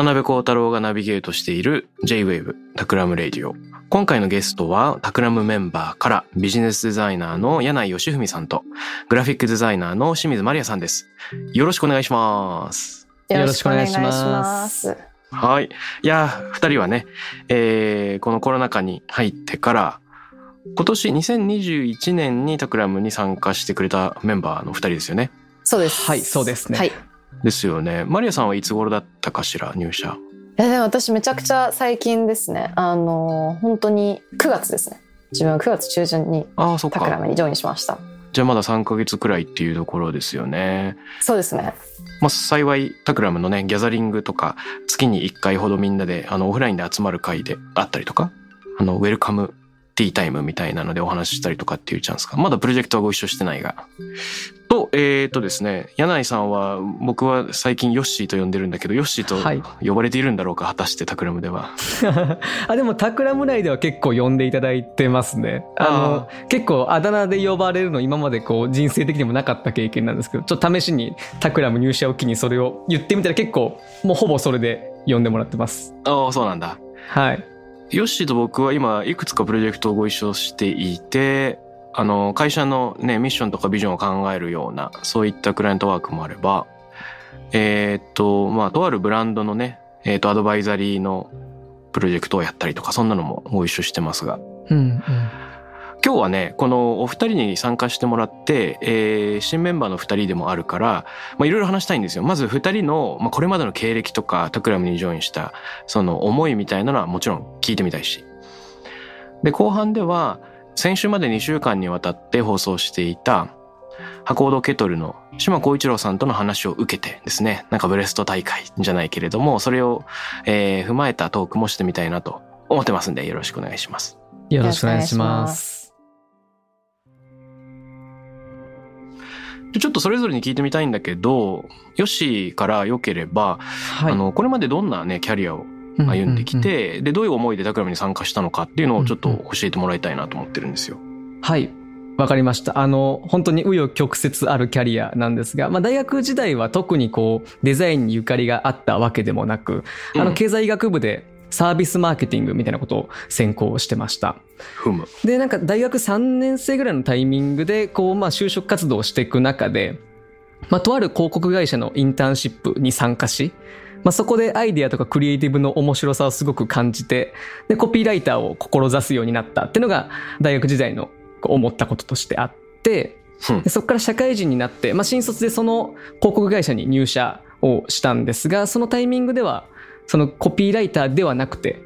渡辺幸太郎がナビゲートしている J-Wave タクラムレディオ。今回のゲストはタクラムメンバーからビジネスデザイナーの柳井義文さんとグラフィックデザイナーの清水マリアさんです。よろしくお願いします。よろしくお願いします。はい。いや、二人はね、えーこのコロナ禍に入ってから、今年2021年にタクラムに参加してくれたメンバーの二人ですよね。そうです。はいそうですねはい。いですよね。マリアさんはいつ頃だったかしら、入社。やでも私めちゃくちゃ最近ですね。あの本当に9月ですね。自分は9月中旬にああ、そっタクラか。ムにジョインしました。じゃあまだ3ヶ月くらいっていうところですよね。そうですね。まあ幸いタクラムのね、ギャザリングとか、月に1回ほどみんなで、あの、オフラインで集まる会であったりとか、あの、ウェルカムティータイムみたいなのでお話ししたりとかっていうチャンスが、まだプロジェクトはご一緒してないが。と、えー、とですね、柳井さんは、僕は最近ヨッシーと呼んでるんだけど、ヨッシーはいと呼ばれているんだろうか、果たしてタクラムでは。あでもタクラム内では結構呼んでいただいてますねあの結構あだ名で呼ばれるの今までこう人生的にもなかった経験なんですけどちょっと試しにタクラム入社を機にそれを言ってみたら結構もうほぼそれで呼んでもらってますああ、そうなんだ。はいヨッシーと僕は今いくつかプロジェクトをご一緒していて、あの、会社のね、ミッションとかビジョンを考えるような、そういったクライアントワークもあれば、えーっと、まあ、とあるブランドのね、えーっと、アドバイザリーのプロジェクトをやったりとか、そんなのもご一緒してますが、うんうん。今日はね、このお二人に参加してもらって、えー新メンバーの二人でもあるから、いろいろ話したいんですよ。まず二人の、まあ、これまでの経歴とか、タクラムにジョインした、その思いみたいなのはもちろん聞いてみたいし。で、後半では、先週まで2週間にわたって放送していた、箱ほどケトルの島光一郎さんとの話を受けてですね、なんかブレスト大会じゃないけれども、それを、えー踏まえたトークもしてみたいなと思ってますんで、よろしくお願いします。よろしくお願いしますちょっとそれぞれに聞いてみたいんだけど、ヨッシーから良ければ、はいあの、これまでどんなね、キャリアを歩んできて、で、どういう思いでタクラムに参加したのかっていうのをちょっと教えてもらいたいなと思ってるんですよ。はい。わかりました。あの、本当に紆余曲折あるキャリアなんですが、まあ大学時代は特にこう、デザインにゆかりがあったわけでもなく、あの、うん経済学部でサービスマーケティングみたいなことを専攻してました。ふむ。で、なんか大学3年生ぐらいのタイミングで、こう、まあ就職活動をしていく中で、まあとある広告会社のインターンシップに参加し、まあそこでアイデアとかクリエイティブの面白さをすごく感じて、で、コピーライターを志すようになったっていうのが大学時代の思ったこととしてあって、うんでそこから社会人になって、まあ新卒でその広告会社に入社をしたんですが、そのタイミングでは、そのコピーライターではなくて、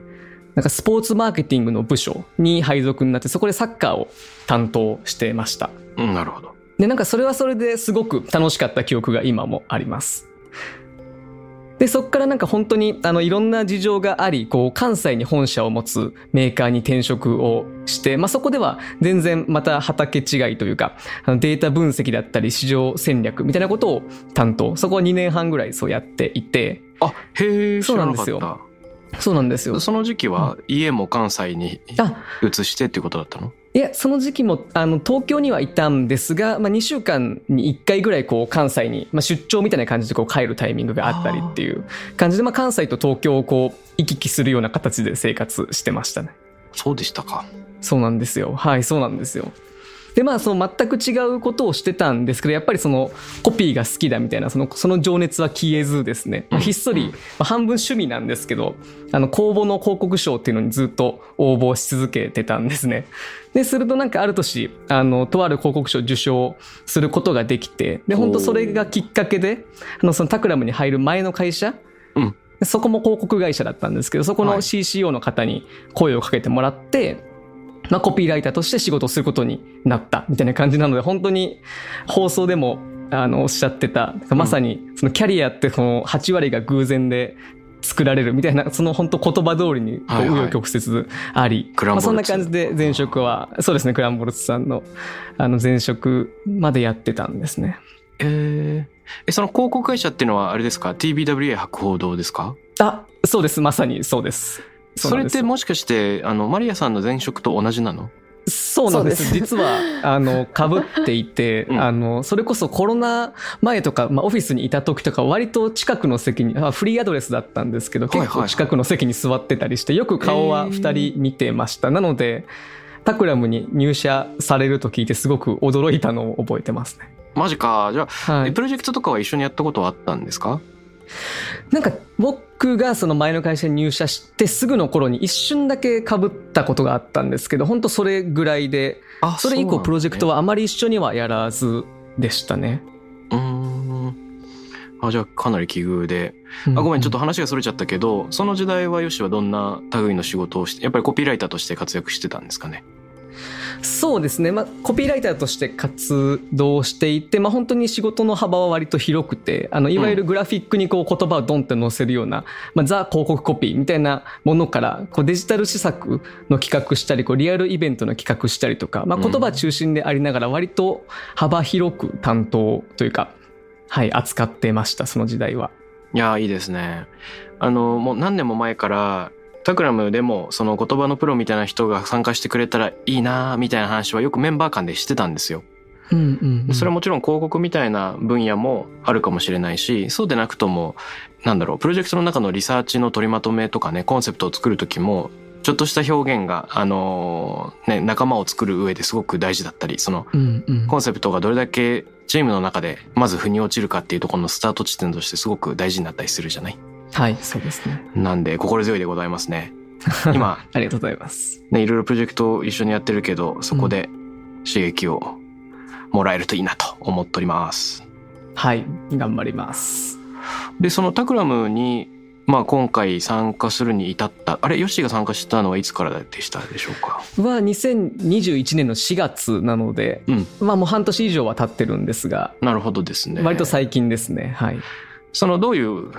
なんかスポーツマーケティングの部署に配属になって、そこでサッカーを担当してました。うん、なるほど。で、なんかそれはそれですごく楽しかった記憶が今もあります。で、そこからなんか本当にあのいろんな事情があり、こう関西に本社を持つメーカーに転職をして、まあそこでは全然また畑違いというか、あのデータ分析だったり市場戦略みたいなことを担当。そこは2年半ぐらいそうやっていて、あ、へえ、知そうらなんですよた。そうなんですよ。その時期は家も関西にあ、移してっていうことだったの？いや、その時期も、あの、東京にはいたんですが、まあ、2週間に1回ぐらい、こう、関西に、まあ、出張みたいな感じで、こう、帰るタイミングがあったりっていう感じで、まあ、関西と東京を、こう、行き来するような形で生活してましたね。そうでしたか。そうなんですよ。はい、そうなんですよ。でまあその全く違うことをしてたんですけどやっぱりそのコピーが好きだみたいなそのその情熱は消えずですね、まあひっそり、まあ半分趣味なんですけどあの公募の広告賞っていうのにずっと応募し続けてたんですね。でするとなんかある年あのとある広告賞を受賞することができてで本当それがきっかけであのそのタクラムに入る前の会社、うん。そこも広告会社だったんですけどそこのはい。CCO の方に声をかけてもらって、まあ、コピーライターとして仕事をすることになったみたいな感じなので本当に放送でもあのおっしゃってたまさにそのキャリアってその8割が偶然で作られるみたいなその本当言葉通りに紆余曲折あり、まあ、そんな感じで前職はそうですねクランボルツさんのあの前職までやってたんですね。えー。えその広告会社っていうのはあれですか？TBWA 博報堂ですか？あそうです。まさにそうです。そうれってもしかしてあのマリアさんの前職と同じなの？そうなんです。で実は、あの、被っていて、うんあの、それこそコロナ前とか、まあ、オフィスにいた時とか、割と近くの席に、あフリーアドレスだったんですけど、結構近くの席に座ってたりして、よく顔は二人見てました。なので、タクラムに入社されると聞いて、すごく驚いたのを覚えてますね。マジかじゃあ、はい。えプロジェクトとかは一緒にやったことはあったんですか？なんか僕がその前の会社に入社してすぐの頃に一瞬だけ被ったことがあったんですけど本当それぐらいであそれ以降プロジェクトははあまり一緒にはやらずでしたね。うーん。あじゃあかなり奇遇で。あごめんちょっと話がそれちゃったけどその時代はヨシはどんな類の仕事をしてやっぱりコピーライターとして活躍してたんですかね？そうですね、まあ、コピーライターとして活動していて、まあ、本当に仕事の幅は割と広くてあのいわゆるグラフィックにこう言葉をドンって載せるような、まあ、ザ広告コピーみたいなものからこうデジタル施策の企画したりこうリアルイベントの企画したりとか、まあ、言葉中心でありながら割と幅広く担当というか、はい、扱ってましたその時代は。いやーいいですね。あのもう何年も前からタクラムでもその言葉のプロみたいな人が参加してくれたらいいなーみたいな話はよくメンバー間でしてたんですよ。うんうんうん。それはもちろん広告みたいな分野もあるかもしれないしそうでなくともなんだろうプロジェクトの中のリサーチの取りまとめとかねコンセプトを作る時もちょっとした表現があのーね仲間を作る上ですごく大事だったりそのうんうん。コンセプトがどれだけチームの中でまず腑に落ちるかっていうところのスタート地点としてすごく大事になったりするじゃない？はいそうですねなんで心強いでございますね 今ありがとうございます。ねいろいろプロジェクトを一緒にやってるけどそこで刺激をもらえるといいなと思っておりますはい頑張ります。でそのタクラムにまあ今回参加するに至ったあれヨッシーが参加したのはいつからでしたでしょうか？は2021年の4月なので、うんまあもう半年以上は経ってるんですが、なるほどですね割と最近ですね。はい。そのどういう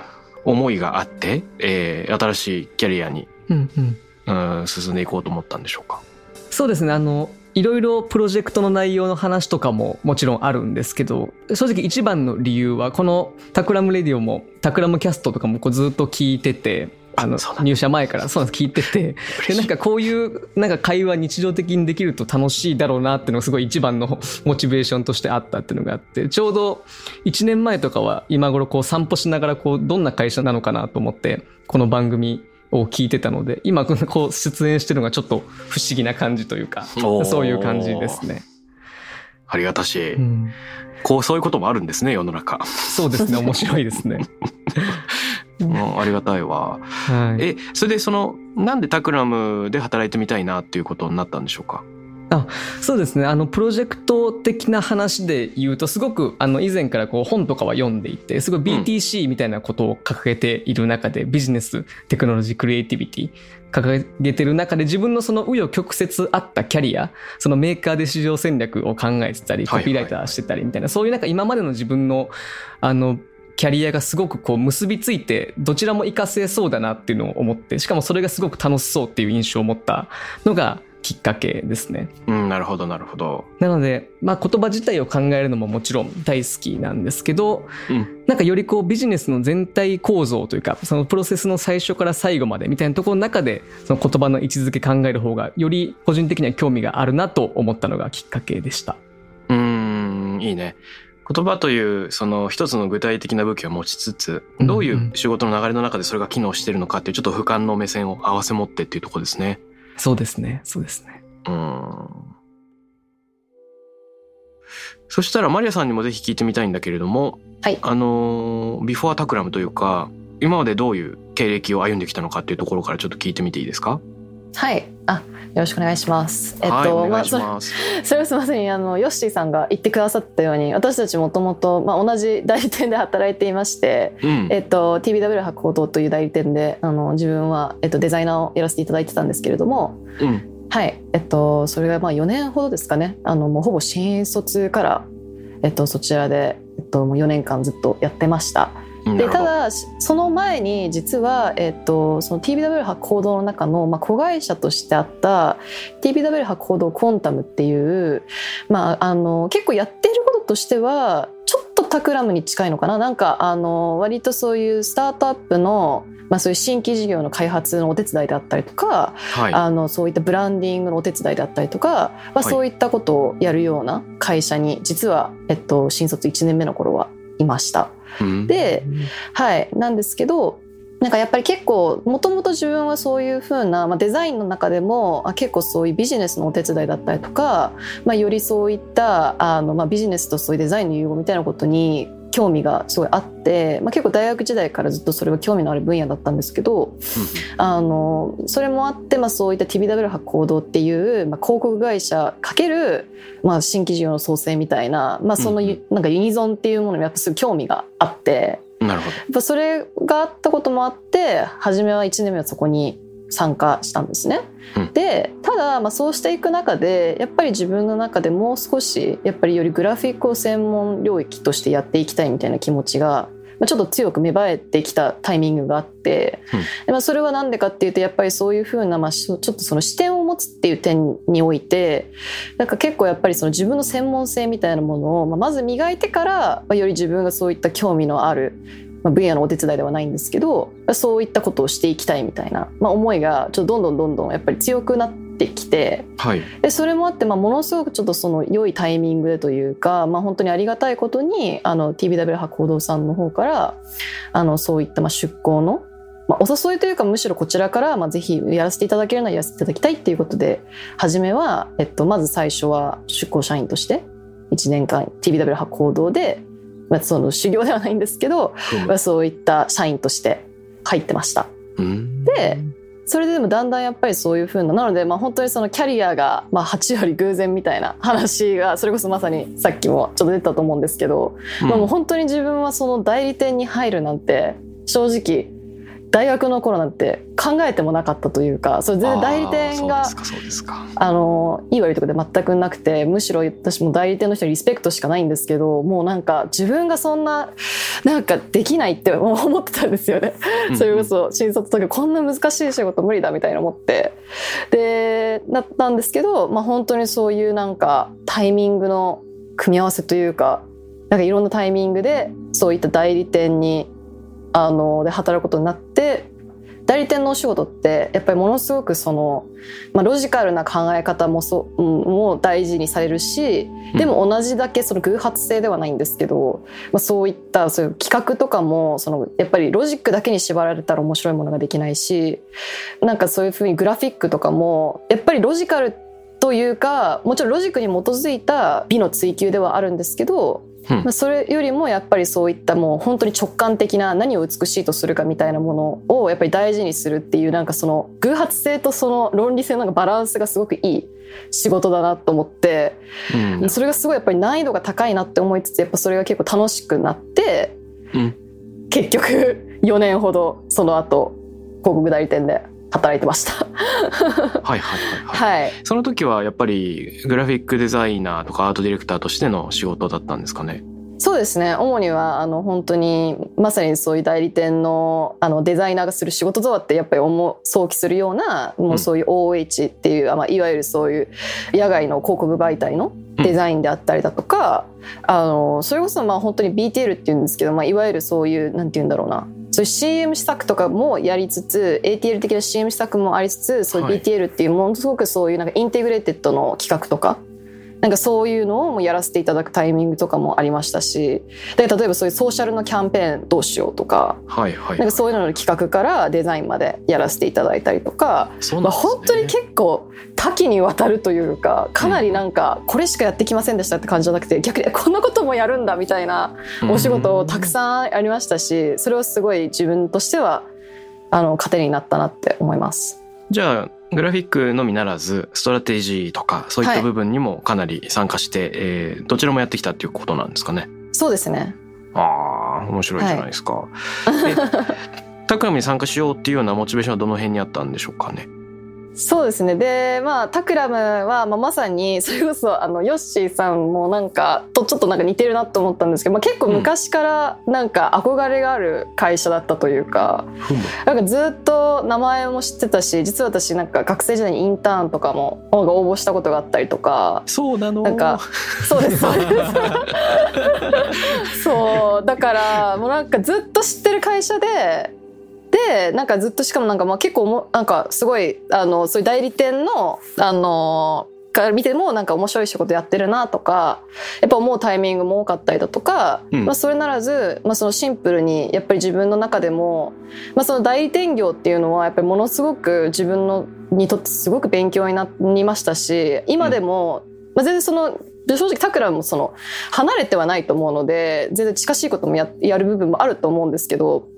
思いがあって、えー新しいキャリアに、うんうん。うん、進んでいこうと思ったんでしょうかそうですね。あの、いろいろプロジェクトの内容の話とかももちろんあるんですけど、正直一番の理由は、このタクラムレディオも、タクラムキャストとかもこうずっと聞いてて、あの入社前からそうなんです。聞いてて。でなんかこういうなんか会話日常的にできると楽しいだろうなっていうのがすごい一番の モチベーションとしてあったっていうのがあって。ちょうど1年前とかは今頃こう散歩しながらこうどんな会社なのかなと思ってこの番組を聞いてたので今こう出演してるのがちょっと不思議な感じというかそういう感じですね。ありがたし。い、うん。こうそういうこともあるんですね世の中、そうですね。面白いですね。うん、ありがたいわ。はい、えそれでそのなんでタクラムで働いてみたいなっていうことになったんでしょうか？そうですね。あのプロジェクト的な話で言うとすごくあの以前からこう本とかは読んでいてすごい BTC みたいなことを掲げている中で、ビジネステクノロジークリエイティビティ掲げてる中で自分のその紆余曲折あったキャリアそのメーカーで市場戦略を考えてたりはいはい。コピーライターしてたりみたいな、そういうなんか今までの自分のあのキャリアがすごくこう結びついてどちらも活かせそうだなっていうのを思ってしかもそれがすごく楽しそうっていう印象を持ったのがきっかけですね。うんなるほどなるほどなので、まあ、言葉自体を考えるのももちろん大好きなんですけど、うんなんかよりこうビジネスの全体構造というかそのプロセスの最初から最後までみたいなところの中でその言葉の位置づけ考える方がより個人的には興味があるなと思ったのがきっかけでした。うーんいいね言葉というその一つの具体的な武器を持ちつつうんどういう仕事の流れの中でそれが機能してるのかっていうちょっと俯瞰の目線を合わせ持ってっていうところですね。そうですね。そうですね。うん。そしたらマリアさんにもぜひ聞いてみたいんだけれども、はい。あのビフォータクラムというか今までどういう経歴を歩んできたのかっていうところからちょっと聞いてみていいですか？はい。あよろしくお願いします。えっと、はい、まあ。それ それはまさにあのヨッシーさんが言ってくださったように私たちもともとまあ同じ代理店で働いていましてうん、えっと、TBW 博報堂という代理店であの自分は、えっと、デザイナーをやらせていただいてたんですけれども、うん、はい。えっと、それがまあ4年ほどですかね。あのもうほぼ新卒から、えっと、そちらで、えっと、もう4年間ずっとやってました。でただその前に実は、えっと、その TBW 博報堂の中の、まあ、子会社としてあった TBW 博報堂コンタムっていう、まあ、あの結構やっていることとしてはちょっとタクラムに近いのかな。なんかあの割とそういうスタートアップの、まあ、そういう新規事業の開発のお手伝いであったりとか、はい、あのそういったブランディングのお手伝いだったりとか、まあ、い。そういったことをやるような会社に実は、えっと、新卒1年目の頃はいました。で、はい、なんですけどなんかやっぱり結構もともと自分はそういうふうな、まあ、デザインの中でも結構そういうビジネスのお手伝いだったりとか、まあ、よりそういったあの、まあ、ビジネスとそういうデザインの融合みたいなことに興味がすごいあって、まあ、結構大学時代からずっとそれは興味のある分野だったんですけどあのそれもあって、まあ、そういった TBW 博報堂っていう、まあ、広告会社かける、まあ、新規事業の創生みたいな,、まあそのうんゆなんかユニゾンっていうものにやっぱすごい興味があって。うん、なるほど。やっぱそれがあったこともあって初めは1年目はそこに参加したんですね。うんでただまあそうしていく中でやっぱり自分の中でもう少しやっぱりよりグラフィックを専門領域としてやっていきたいみたいな気持ちが。まあちょっと強く芽生えてきたタイミングがあって、うんでまあ、それは何でかっていうとやっぱりそういうふうな、まあ、ちょっとその視点を持つっていう点においてなんか結構やっぱりその自分の専門性みたいなものを、まあ、まず磨いてから、まあ、より自分がそういった興味のあるまあ、分野のお手伝いではないんですけどそういったことをしていきたいみたいな、まあ、思いがちょっとどんどんどんどんやっぱり強くなってきてはい、でそれもあって、まあ、ものすごくちょっとその良いタイミングでというか、まあ、本当にありがたいことにあの TBW 博報堂さんの方からあのそういったまあ出向の、まあ、お誘いというかむしろこちらからまあぜひやらせていただけるならやらせていただきたいっていうことで初めは、えっと、まず最初は出向社員として1年間 TBW 博報堂で、まあ、その修行ではないんですけど、まあ、そういった社員として入ってました。うん、でそれででもだんだんやっぱりそういう風ななのでまあ本当にそのキャリアがまあ8割偶然みたいな話がそれこそまさにさっきもちょっと出たと思うんですけど、うん。まあもう本当に自分はその代理店に入るなんて正直大学の頃なんて考えてもなかったというかそれ全然代理店があのいい悪いとかで全くなくてむしろ私も代理店の人にリスペクトしかないんですけどもうなんか自分がそんななんかできないって思ってたんですよね。それこそ新卒とかこんな難しい仕事無理だみたいな思って。でなったんですけど、まあ、本当にそういうなんかタイミングの組み合わせというかなんかいろんなタイミングでそういった代理店にあので働くことになって代理店のお仕事ってやっぱりものすごくその、まあ、ロジカルな考え方もそううんも大事にされるしでも同じだけその偶発性ではないんですけど、まあ、そういったそういう企画とかもそのやっぱりロジックだけに縛られたら面白いものができないしなんかそういうふうにグラフィックとかもやっぱりロジカルというかもちろんロジックに基づいた美の追求ではあるんですけど、うん。まあ、それよりもやっぱりそういったもう本当に直感的な何を美しいとするかみたいなものをやっぱり大事にするっていうなんかその偶発性とその論理性のなんかバランスがすごくいい仕事だなと思って。うん。それがすごいやっぱり難易度が高いなって思いつつやっぱそれが結構楽しくなって、うん。結局 4年ほどその後広告代理店で働いてました。はいはいはいはい。はい、その時はやっぱりグラフィックデザイナーとかアートディレクターとしての仕事だったんですかね？そうですね主にはあの本当にまさにそういう代理店のあのデザイナーがする仕事とはってやっぱり思う想起するようなもうそういう OOH っていう、あまあ、いわゆるそういう野外の広告媒体のデザインであったりだとか、あのそれこそまあ本当に BTL っていうんですけど、まあ、いわゆるそういうなんて言うんだろうなそういう CM 施策とかもやりつつ ATL 的な CM 施策もありつつそういうはい。BTL っていうものすごくそういうなんか integrated の企画とかなんかそういうのをもやらせていただくタイミングとかもありましたしで例えばそういうソーシャルのキャンペーンどうしようとかはいはい。なんかそういうのの企画からデザインまでやらせていただいたりとか、まあ、本当に結構多岐にわたるというかかなりなんかこれしかやってきませんでしたって感じじゃなくて逆にえこんなこともやるんだみたいなお仕事をたくさんありましたしそれはすごい自分としてはあの糧になったなって思います。じゃあグラフィックのみならずストラテジーとかそういった部分にもかなり参加して、えーどちらもやってきたっていうことなんですかね。そうですねああ面白いじゃないですか。えタクラムに参加しようっていうようなモチベーションはどの辺にあったんでしょうかね。そうですね。でまあタクラムは、まあ、まさにそれこそあのヨッシーさんもなんかとちょっとなんか似てるなと思ったんですけど、まあ、結構昔からなんか憧れがある会社だったというか、ふむなんかずっと名前も知ってたし実は私なんか学生時代にインターンとかもなんか応募したことがあったりとかそうなのなんかそうですそうです。そう だからもうなんかずっと知ってる会社ででなんかずっとしかもなんかまあ結構もなんかすごいあのそういう代理店のあのから見てもなんか面白い仕事やってるなとかやっぱ思うタイミングも多かったりだとか、うん。まあ、それならず、まあ、そのシンプルにやっぱり自分の中でも、まあ、その代理店業っていうのはやっぱりものすごく自分のにとってすごく勉強になりましたし今でも、まあ、全然その正直タクラもその離れてはないと思うので全然近しいこともややる部分もあると思うんですけどうん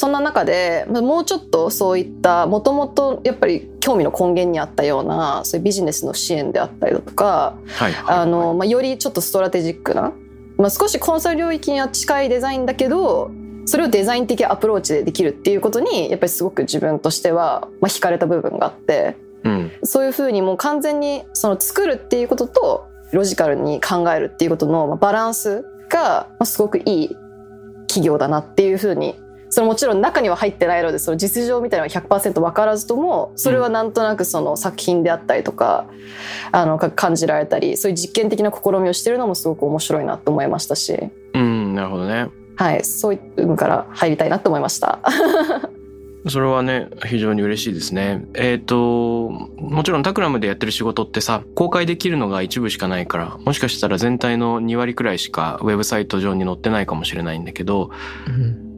そんな中でまあもうちょっとそういったもともとやっぱり興味の根源にあったようなそういうビジネスの支援であったりだとかはい。はい。あの、まあ、よりちょっとストラテジックな、まあ、少しコンサル領域には近いデザインだけどそれをデザイン的アプローチでできるっていうことにやっぱりすごく自分としては、まあ、惹かれた部分があってうん。そういうふうにもう完全にその作るっていうこととロジカルに考えるっていうことのまあバランスがまあすごくいい企業だなっていうふうにそれもちろん中には入ってないのでその実情みたいなのが100%分からずともそれはなんとなくその作品であったりとか、あのか感じられたりそういう実験的な試みをしてるのもすごく面白いなと思いましたし、うんなるほどね。はい、そういうのから入りたいなと思いました。それはね非常に嬉しいですね。えっ、ともちろんタクラムでやってる仕事ってさ公開できるのが一部しかないからもしかしたら全体の2割くらいしかウェブサイト上に載ってないかもしれないんだけど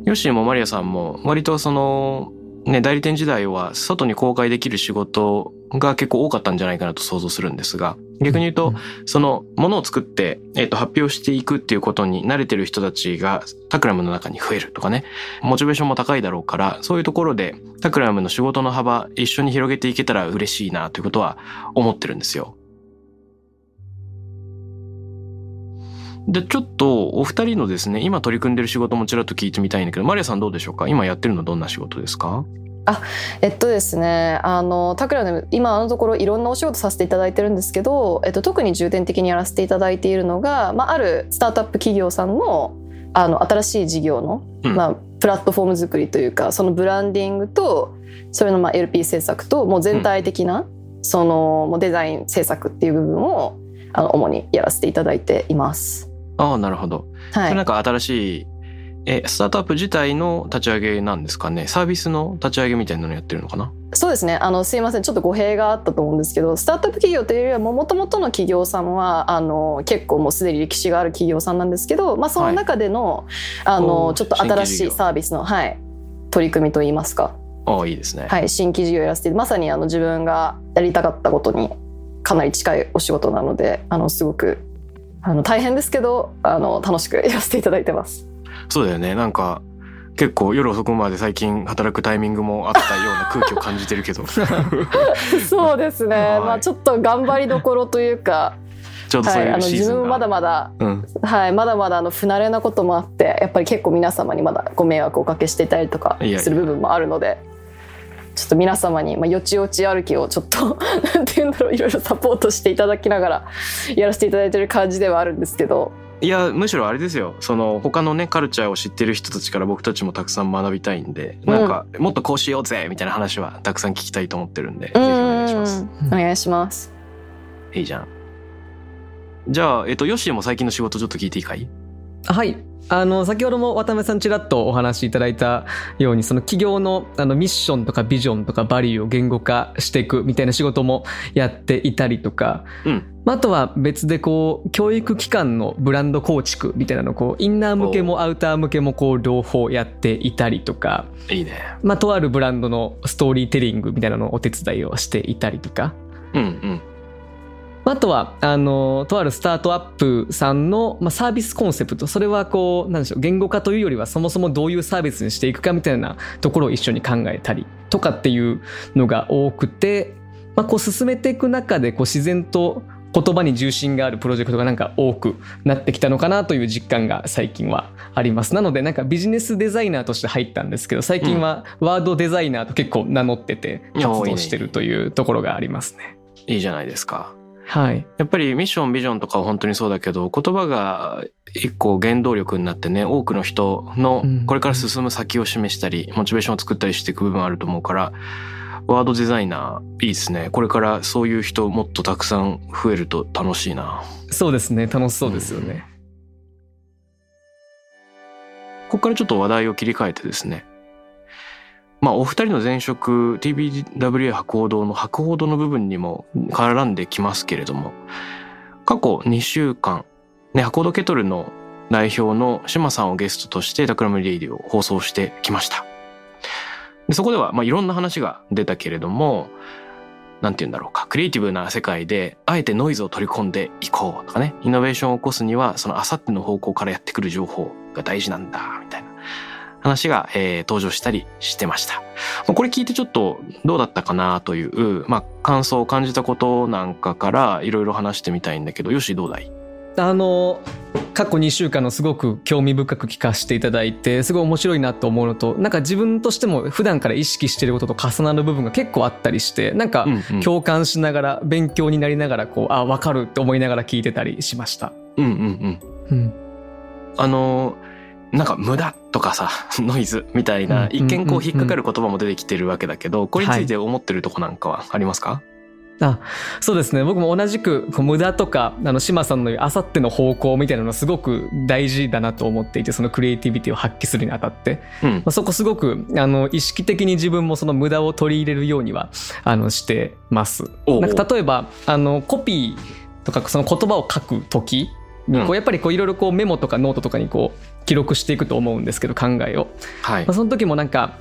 ヨッシーもマリアさんも割とそのね代理店時代は外に公開できる仕事が結構多かったんじゃないかなと想像するんですが逆に言うと、そのものを作って、えっと発表していくっていうことに慣れてる人たちがタクラムの中に増えるとかねモチベーションも高いだろうからそういうところでタクラムの仕事の幅一緒に広げていけたら嬉しいなということは思ってるんですよ。でちょっとお二人のですね今取り組んでる仕事もちらっと聞いてみたいんだけどマリアさんどうでしょうか？今やってるのどんな仕事ですか？えっとですねあのタクラで今のところいろんなお仕事させていただいてるんですけど、えっと、特に重点的にやらせていただいているのが、まあ、あるスタートアップ企業さんのあの新しい事業の、うん。まあ、プラットフォーム作りというかそのブランディングとそれのまあ LP 制作ともう全体的な、そのもうデザイン制作っていう部分をあの主にやらせていただいています。ああなるほど。はい。それなんか新しいえスタートアップ自体の立ち上げなんですかね？サービスの立ち上げみたいなのやってるのかな？そうですね。あのすいません。ちょっと語弊があったと思うんですけどスタートアップ企業というよりはもともとの企業さんはあの結構もうすでに歴史がある企業さんなんですけど、まあ、その中での,、あおのーちょっと新しいサービスの、はい、取り組みといいますか、ああいいですね。はい、新規事業をやらせてまさにあの自分がやりたかったことにかなり近いお仕事なのであのすごくあの大変ですけどあの楽しくやらせていただいてます。そうだよね。なんか結構夜遅くまで最近働くタイミングもあったような空気を感じてるけど。ち ょ そうですね、はい。まあ、ちょっと頑張りどころというか、っとそうはい、あの自分もまだまだうん、はい、まだまだあの不慣れなこともあってやっぱり結構皆様にまだご迷惑をおかけしていたりとかする部分もあるのでちょっと皆様に、まあ、よちよち歩きをちょっと なんて言うんだろういろいろサポートしていただきながらやらせていただいてる感じではあるんですけどいやむしろあれですよその他のねカルチャーを知ってる人たちから僕たちもたくさん学びたいんで、なんかもっとこうしようぜみたいな話はたくさん聞きたいと思ってるんでぜひお願いします。うんお願いします。いいじゃん。じゃあ、えっと、ヨッシーも最近の仕事ちょっと聞いていいかい？はい。あの先ほども渡辺さんちらっとお話しいただいたようにその企業のあのミッションとかビジョンとかバリューを言語化していくみたいな仕事もやっていたりとか、うん。まああとは別でこう教育機関のブランド構築みたいなのをこうインナー向けもアウター向けもこう両方やっていたりとか、いいね。まあ、とあるブランドのストーリーテリングみたいなのをお手伝いをしていたりとか。うんうんあとは、あの、とあるスタートアップさんの、まあ、サービスコンセプト、それはこう、なんでしょう、言語化というよりはそもそもどういうサービスにしていくかみたいなところを一緒に考えたりとかっていうのが多くて、まあ、こう進めていく中で、こう自然と言葉に重心があるプロジェクトがなんか多くなってきたのかなという実感が最近はあります。なのでなんかビジネスデザイナーとして入ったんですけど、最近はワードデザイナーと結構名乗ってて活動してるというところがありますね。いいじゃないですかはい。やっぱりミッションビジョンとかは本当にそうだけど言葉が一個原動力になってね多くの人のうんこれから進む先を示したりモチベーションを作ったりしていく部分あると思うからワードデザイナーいいですねこれからそういう人もっとたくさん増えると楽しいなそうですね。楽しそうですよね。ここからちょっと話題を切り替えてですねまあお二人の前職 TBWA 博報堂の博報堂の部分にも絡んできますけれども過去2週間ね博報堂ケトルの代表の島さんをゲストとしてタクラムレディオを放送してきました。でそこではまあいろんな話が出たけれどもなんて言うんだろうかクリエイティブな世界であえてノイズを取り込んでいこうとかねイノベーションを起こすにはそのあさっての方向からやってくる情報が大事なんだみたいな。話が、えー登場したりしてました。まあこれ聞いてちょっとどうだったかなという、まあ、感想を感じたことなんかからいろいろ話してみたいんだけどよしどうだい？あの過去2週間のすごく興味深く聞かせていただいてすごい面白いなと思うのとなんか自分としても普段から意識してることと重なる部分が結構あったりしてなんか共感しながら勉強になりながらこうあ分かるって思いながら聞いてたりしました。うんうんうん。うんあのーなんか無駄とかさ ノイズみたいなうん一見こう引っかかる言葉も出てきてるわけだけどこれについて思ってるとこなんかはありますか、あそうですね。僕も同じく無駄とかあの島さんのあさっての方向みたいなのすごく大事だなと思っていてそのクリエイティビティを発揮するにあたって、うん。まあ、そこすごくあの意識的に自分もその無駄を取り入れるようにはあのしてます。なんか例えばあのコピーとかその言葉を書く時うん。うやっぱりこういろいろこうメモとかノートとかにこう記録していくと思うんですけど考えを。はい。まあ、その時もなんか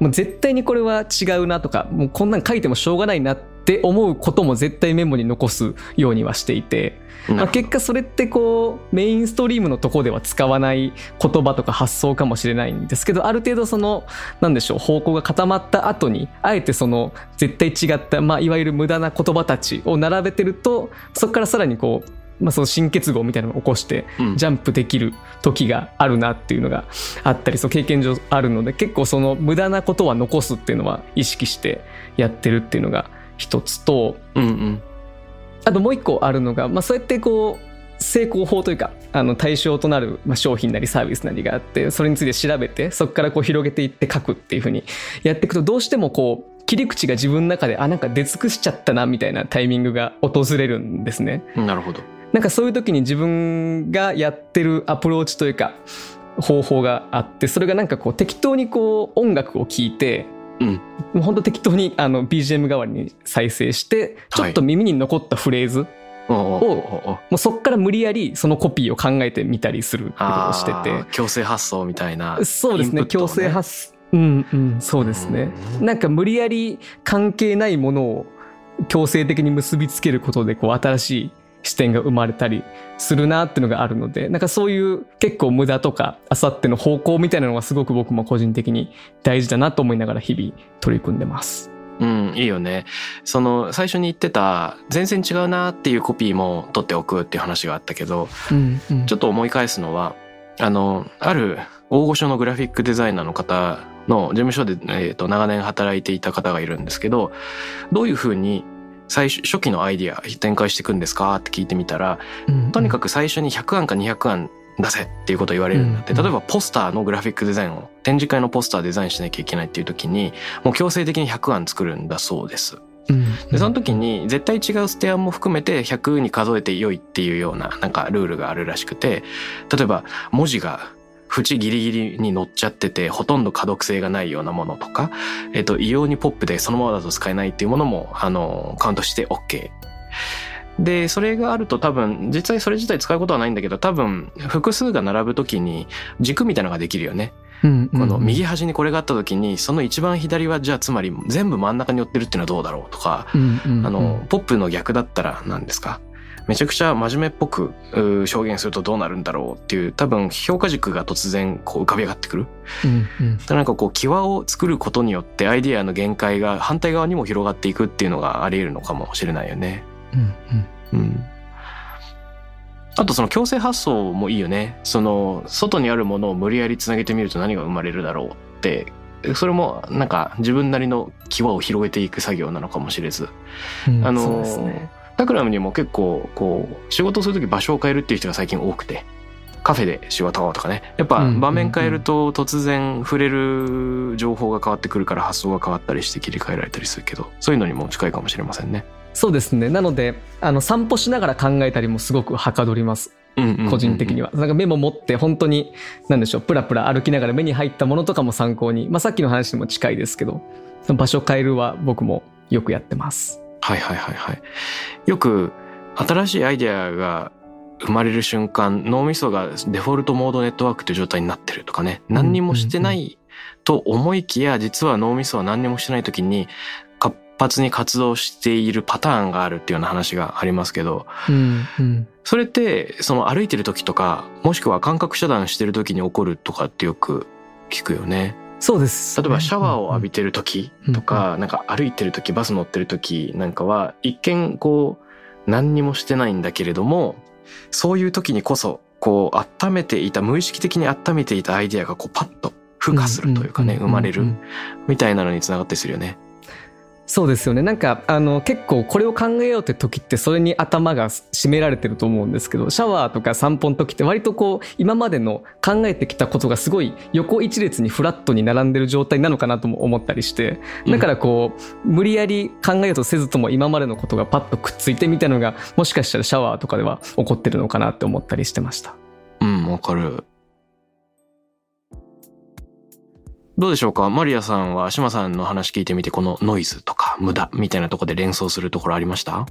もう絶対にこれは違うなとかもうこんなん書いてもしょうがないなって思うことも絶対メモに残すようにはしていて、まあ、結果それってこうメインストリームのとこでは使わない言葉とか発想かもしれないんですけどある程度そのなんでしょう方向が固まった後にあえてその絶対違った、まあ、いわゆる無駄な言葉たちを並べてるとそこからさらにこうまあ、その新結合みたいなのを起こしてうん。ジャンプできる時があるなっていうのがあったりそう経験上あるので結構その無駄なことは残すっていうのは意識してやってるっていうのが一つとうんうん。あともう一個あるのが、まあ、そうやってこう成功法というかあの対象となるまあ商品なりサービスなりがあってそれについて調べてそこからこう広げていって書くっていうふうにやっていくとどうしてもこう切り口が自分の中であなんか出尽くしちゃったなみたいなタイミングが訪れるんですね。なるほどなんかそういう時に自分がやってるアプローチというか方法があってそれがなんかこう適当にこう音楽を聴いてうん。もうほんと適当にあの BGM 代わりに再生してちょっと耳に残ったフレーズ、おうおうおうおう。もうそっから無理やりそのコピーを考えてみたりするってことをしてあー強制発想みたいなてそうですね強制発うんうんそうですね。うん。なんか無理やり関係ないものを強制的に結びつけることでこう新しい視点が生まれたりするなっていうのがあるのでなんかそういう結構無駄とかあさっての方向みたいなのがすごく僕も個人的に大事だなと思いながら日々取り組んでます。うん、いいよね。その最初に言ってた全然違うなっていうコピーも取っておくっていう話があったけど、うんうんちょっと思い返すのは、あの、ある大御所のグラフィックデザイナーの方の事務所で、えー、と長年働いていた方がいるんですけど、どういうふうに最初初期のアイディア展開していくんですか？って聞いてみたら、とにかく最初に100案か200案出せっていうことを言われるんだって、うん。例えばポスターのグラフィックデザインを展示会のポスターデザインしなきゃいけないっていう時にもう強制的に100案作るんだそうです。うん。でその時に絶対違うステアも含めて100に数えて良いっていうようななんかルールがあるらしくて例えば文字が縁ギリギリに乗っちゃっててほとんど可読性がないようなものとか、えっと、異様にポップでそのままだと使えないっていうものもあのカウントして OK。でそれがあると多分実際それ自体使うことはないんだけど多分複数が並ぶ時に軸みたいなのができるよね。うんこの右端にこれがあった時にその一番左はじゃあつまり全部真ん中に寄ってるっていうのはどうだろうとか、うんうんうんあのポップの逆だったら何ですかめちゃくちゃ真面目っぽく証言するとどうなるんだろうっていう多分評価軸が突然こう浮かび上がってくる。うんうんなんかこう際を作ることによってアイディアの限界が反対側にも広がっていくっていうのがあり得るのかもしれないよね。うんうんうん。あとその強制発想もいいよね。その外にあるものを無理やりつなげてみると何が生まれるだろうって。それもなんか自分なりの際を広げていく作業なのかもしれず。うんあのそうですねタクラムにも結構こう仕事する時場所を変えるっていう人が最近多くて。カフェで仕事をとかね。やっぱうん場面変えると突然触れる情報が変わってくるから発想が変わったりして切り替えられたりするけど、そういうのにも近いかもしれませんね。そうですねなのであの散歩しながら考えたりもすごくはかどります個人的には、なんかメモ持って本当に何でしょうプラプラ歩きながら目に入ったものとかも参考に、まあ、さっきの話にも近いですけど場所変えるは僕もよくやってますはいはいはいはい。よく新しいアイデアが生まれる瞬間、脳みそがデフォルトモードネットワークという状態になってるとかね、何にもしてないと思いきや、実は脳みそは何にもしてない時に活発に活動しているパターンがあるっていうような話がありますけど、うんうんそれってその歩いてる時とか、もしくは感覚遮断してる時に起こるとかってよく聞くよね。そうです。例えばシャワーを浴びててる時とか、なんか歩いてる時バス乗ってる時なんかは一見こう何にもしてないんだけれどもそういう時にこそこう温めていた無意識的に温めていたアイデアがこうパッと孵化するというかね生まれるみたいなのにつながってするよね。そうですよねなんかあの結構これを考えようって時ってそれに頭が占められてると思うんですけどシャワーとか散歩の時って割とこう今までの考えてきたことがすごい横一列にフラットに並んでる状態なのかなとも思ったりしてだからこう無理やり考えようとせずとも今までのことがパッとくっついてみたいなのがもしかしたらシャワーとかでは起こってるのかなって思ったりしてました。うんわかる。どうでしょうか？マリアさんは志麻さんの話聞いてみてこのノイズとか無駄みたいなとこで連想するところありました？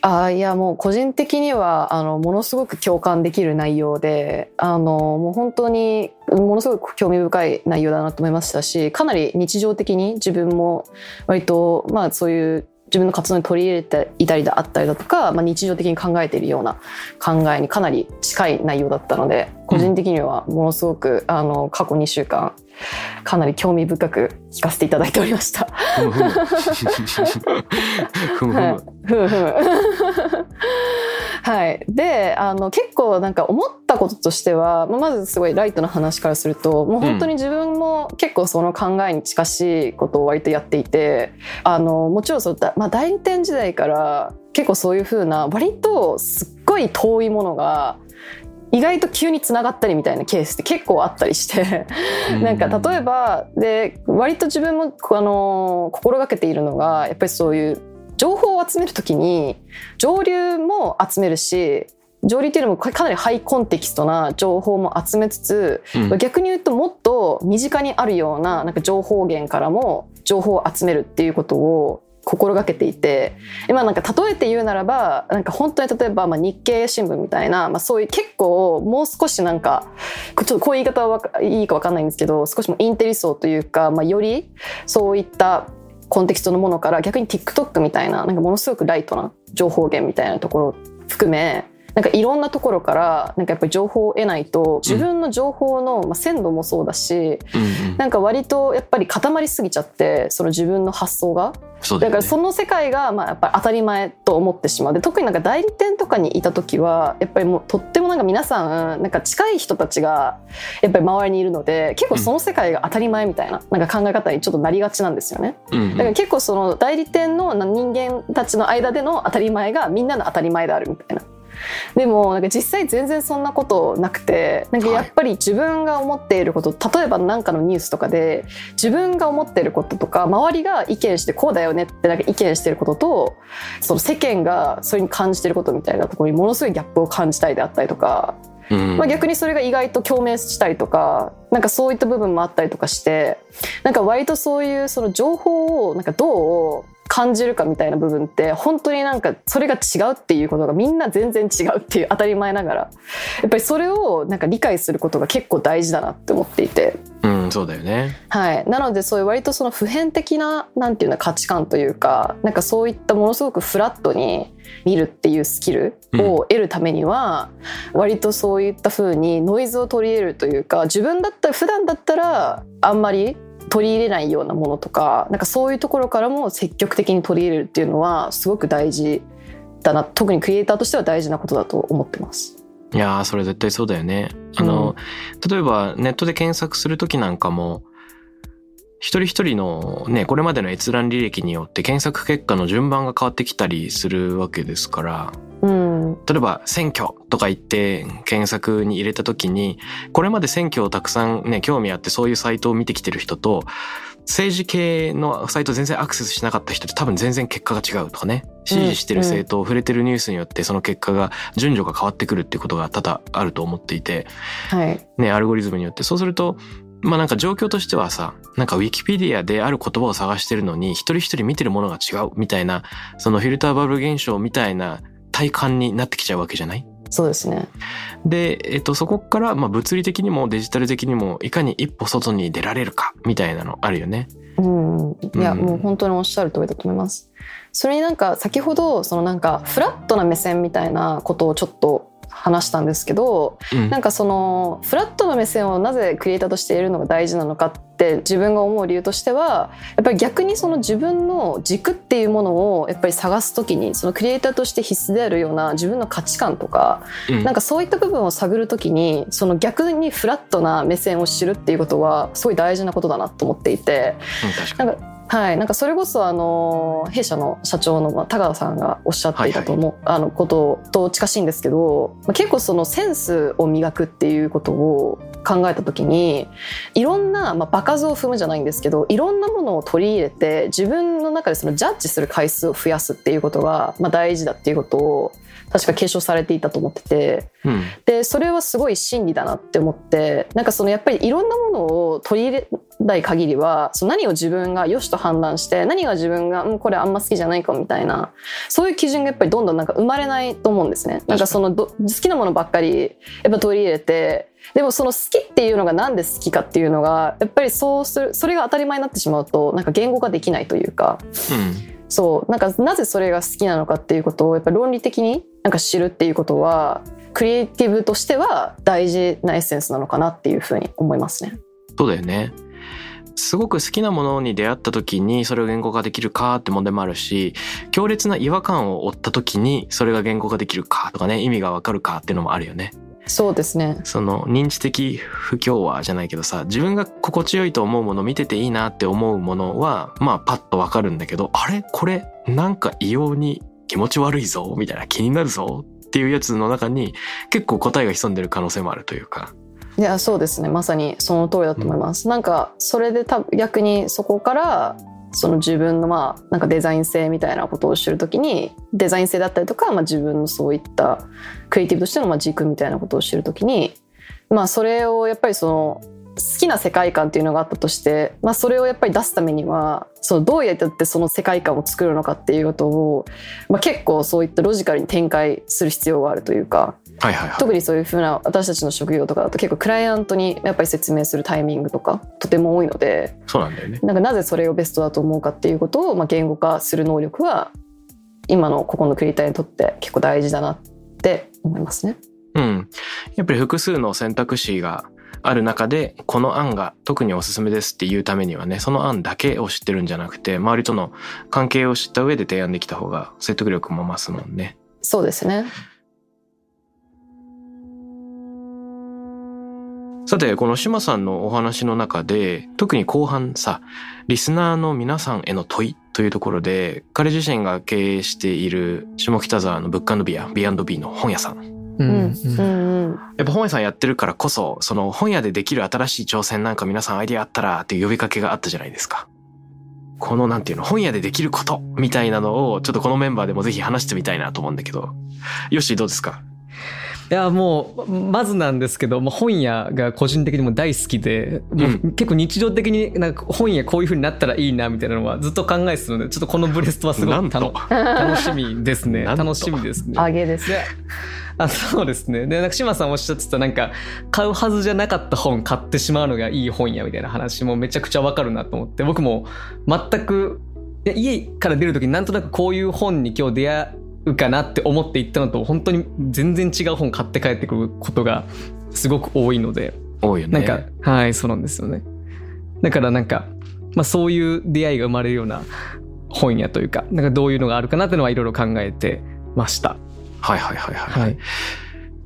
あいやもう個人的にはあのものすごく共感できる内容であのもう本当にものすごく興味深い内容だなと思いましたしかなり日常的に自分も割とまあそういう自分の活動に取り入れていたりだあったりだとか、まあ、日常的に考えているような考えにかなり近い内容だったので個人的にはものすごくあの過去2週間かなり興味深く聞かせていただいておりました。はい、であの結構なんか思ったこととしては、まあ、まずすごいライトな話からするともう本当に自分も結構その考えに近しいことを割とやっていてあのもちろんそうだ、まあ、代理店時代から結構そういうふうな割とすっごい遠いものが意外と急につながったりみたいなケースって結構あったりして。なんか例えばで割と自分もあの心がけているのがやっぱりそういう情報を集めるときに上流も集めるし上流っていうのもかなりハイコンテキストな情報も集めつつ、うん。逆に言うともっと身近にあるようななんか情報源からも情報を集めるっていうことを心がけていて今なんか例えて言うならばなんか本当に例えばまあ日経新聞みたいな、まあ、そういう結構もう少しなんかちょっとこういう言い方はいいか分かんないんですけど少しもインテリ層というか、まあ、よりそういったコンテキストのものから逆に TikTok みたいななんかものすごくライトな情報源みたいなところを含めなんかいろんなところからなんかやっぱり情報を得ないと自分の情報の、まあ、鮮度もそうだしうんうん。なんか割とやっぱり固まりすぎちゃってその自分の発想が。だよね。だからその世界がまあやっぱり当たり前と思ってしまう。で特になんか代理店とかにいた時はやっぱりもうとってもなんか皆さんなんか近い人たちがやっぱり周りにいるので結構その世界が当たり前みたいななんか考え方にちょっとなりがちなんですよね。うんうん。だから結構その代理店の人間たちの間での当たり前がみんなの当たり前であるみたいな。でもなんか実際全然そんなことなくてなんかやっぱり自分が思っていること、例えば何かのニュースとかで自分が思っていることとか周りが意見してこうだよねってなんか意見してることとその世間がそれに感じてることみたいなところにものすごいギャップを感じたりであったりとかうん。まあ、逆にそれが意外と共鳴したりとかなんかそういった部分もあったりとかしてなんか割とそういうその情報をなんかどう感じるかみたいな部分って本当になんかそれが違うっていうことがみんな全然違うっていう当たり前ながらやっぱりそれをなんか理解することが結構大事だなって思っていて。うん、そうだよね。はい、なのでそういう割とその普遍的ななんていうの価値観というかなんかそういったものすごくフラットに見るっていうスキルを得るためには、割とそういった風にノイズを取り入れるというか自分だったら普段だったらあんまり取り入れないようなものとかなんかそういうところからも積極的に取り入れるっていうのはすごく大事だな特にクリエイターとしては大事なことだと思ってます。いやー、それ絶対そうだよね。あの、例えばネットで検索するときなんかも、一人一人のね、これまでの閲覧履歴によって検索結果の順番が変わってきたりするわけですから、うん、例えば選挙とか言って検索に入れた時にこれまで選挙をたくさんね興味あってそういうサイトを見てきてる人と政治系のサイト全然アクセスしなかった人って多分全然結果が違うとかね支持してる政党を触れてるニュースによってその結果が順序が変わってくるっていうことが多々あると思っていてはい。ねアルゴリズムによって。そうするとまあなんか状況としてはさなんかウィキペディアである言葉を探してるのに一人一人見てるものが違うみたいなそのフィルターバブル現象みたいな体感になってきちゃうわけじゃない？そうですねで、えっと、そこから、まあ、物理的にもデジタル的にもいかに一歩外に出られるかみたいなのあるよね。うん、いや、うんもう本当におっしゃる通りだと思います。それになんか先ほどそのなんかフラットな目線みたいなことをちょっと話したんですけど、うん。なんかそのフラットな目線をなぜクリエイターとして得るのが大事なのかって自分が思う理由としてはやっぱり逆にその自分の軸っていうものをやっぱり探すときにそのクリエイターとして必須であるような自分の価値観とかうん。なんかそういった部分を探るときにその逆にフラットな目線を知るっていうことはすごい大事なことだなと思っていてうんなんかはい、なんかそれこそあの弊社の社長のまあ田川さんがおっしゃっていたと思う、あのことと近しいんですけど、まあ、結構そのセンスを磨くっていうことを考えた時にいろんな、まあ、場数を踏むじゃないんですけどいろんなものを取り入れて自分の中でそのジャッジする回数を増やすっていうことが、まあ、大事だっていうことを確か継承されていたと思ってて。うん。でそれはすごい真理だなって思ってなんかそのやっぱりいろんなものを取り入れない限りはその何を自分が良しと判断して何が自分が、うん、これあんま好きじゃないかもみたいなそういう基準がやっぱりどんどんなんか生まれないと思うんですね。なんかそのど好きなものばっかりやっぱ取り入れてでもその好きっていうのがなんで好きかっていうのがやっぱりそうするそれが当たり前になってしまうとなんか言語化できないというかそうなんかなぜそれが好きなのかっていうことをやっぱ論理的になんか知るっていうことはクリエイティブとしては大事なエッセンスなのかなっていうふうに思いますね。そうだよね。すごく好きなものに出会った時にそれを言語化できるかって問題もあるし強烈な違和感を負った時にそれが言語化できるかとかね意味がわかるかっていうのもあるよね。そうですね。その認知的不協和じゃないけどさ自分が心地よいと思うもの見てていいなって思うものはまあパッとわかるんだけどあれ？これ？なんか異様に気持ち悪いぞ？みたいな気になるぞ？っていうやつの中に結構答えが潜んでる可能性もあるというか。いやそうですねまさにその通りだと思います。なんかそれで多分逆にそこからその自分のまあなんかデザイン性みたいなことを知るときにデザイン性だったりとか、まあ、自分のそういったクリエイティブとしてのまあ軸みたいなことを知るときにまあそれをやっぱりその好きな世界観っていうのがあったとして、まあ、それをやっぱり出すためにはそのどうやってその世界観を作るのかっていうことを、まあ、結構そういったロジカルに展開する必要があるというかはいはいはい。特にそういうふうな私たちの職業とかだと結構クライアントにやっぱり説明するタイミングとかとても多いのでそうなんだよね。なんかなぜそれをベストだと思うかっていうことをまあ言語化する能力は今のここのクリエイターにとって結構大事だなって思いますね。うん。やっぱり複数の選択肢がある中で、この案が特におすすめですっていうためにはね、その案だけを知ってるんじゃなくて、周りとの関係を知った上で提案できた方が説得力も増すもんね。そうですね。さて、この島さんのお話の中で、特に後半さ、リスナーの皆さんへの問いというところで、彼自身が経営している下北沢のブックビア、B&B の本屋さん。ううんんうんうんやっぱ本屋さんやってるからこそ、その本屋でできる新しい挑戦なんか皆さんアイディアあったらっていう呼びかけがあったじゃないですか。このなんていうの、本屋でできることみたいなのをちょっとこのメンバーでもぜひ話してみたいなと思うんだけど。よし、どうですか？いやもうまずなんですけど本屋が個人的にも大好きで、もう結構日常的になんか本屋こういう風になったらいいなみたいなのはずっと考えてたのでちょっとこのブレストはすごく楽しみですね。楽しみですね。あげです。であそうですね。でなんか島さんおっしゃってたなんか買うはずじゃなかった本買ってしまうのがいい本屋みたいな話もめちゃくちゃわかるなと思って僕も全く家から出る時になんとなくこういう本に今日出会うかなって思って行ったのと本当に全然違う本買って帰ってくることがすごく多いので。多いよね。なんか、はいそうなんですよね。だからなんか、まあ、そういう出会いが生まれるような本屋というかなんかどういうのがあるかなっていうのはいろいろ考えてました。はいはいはいはい。はい。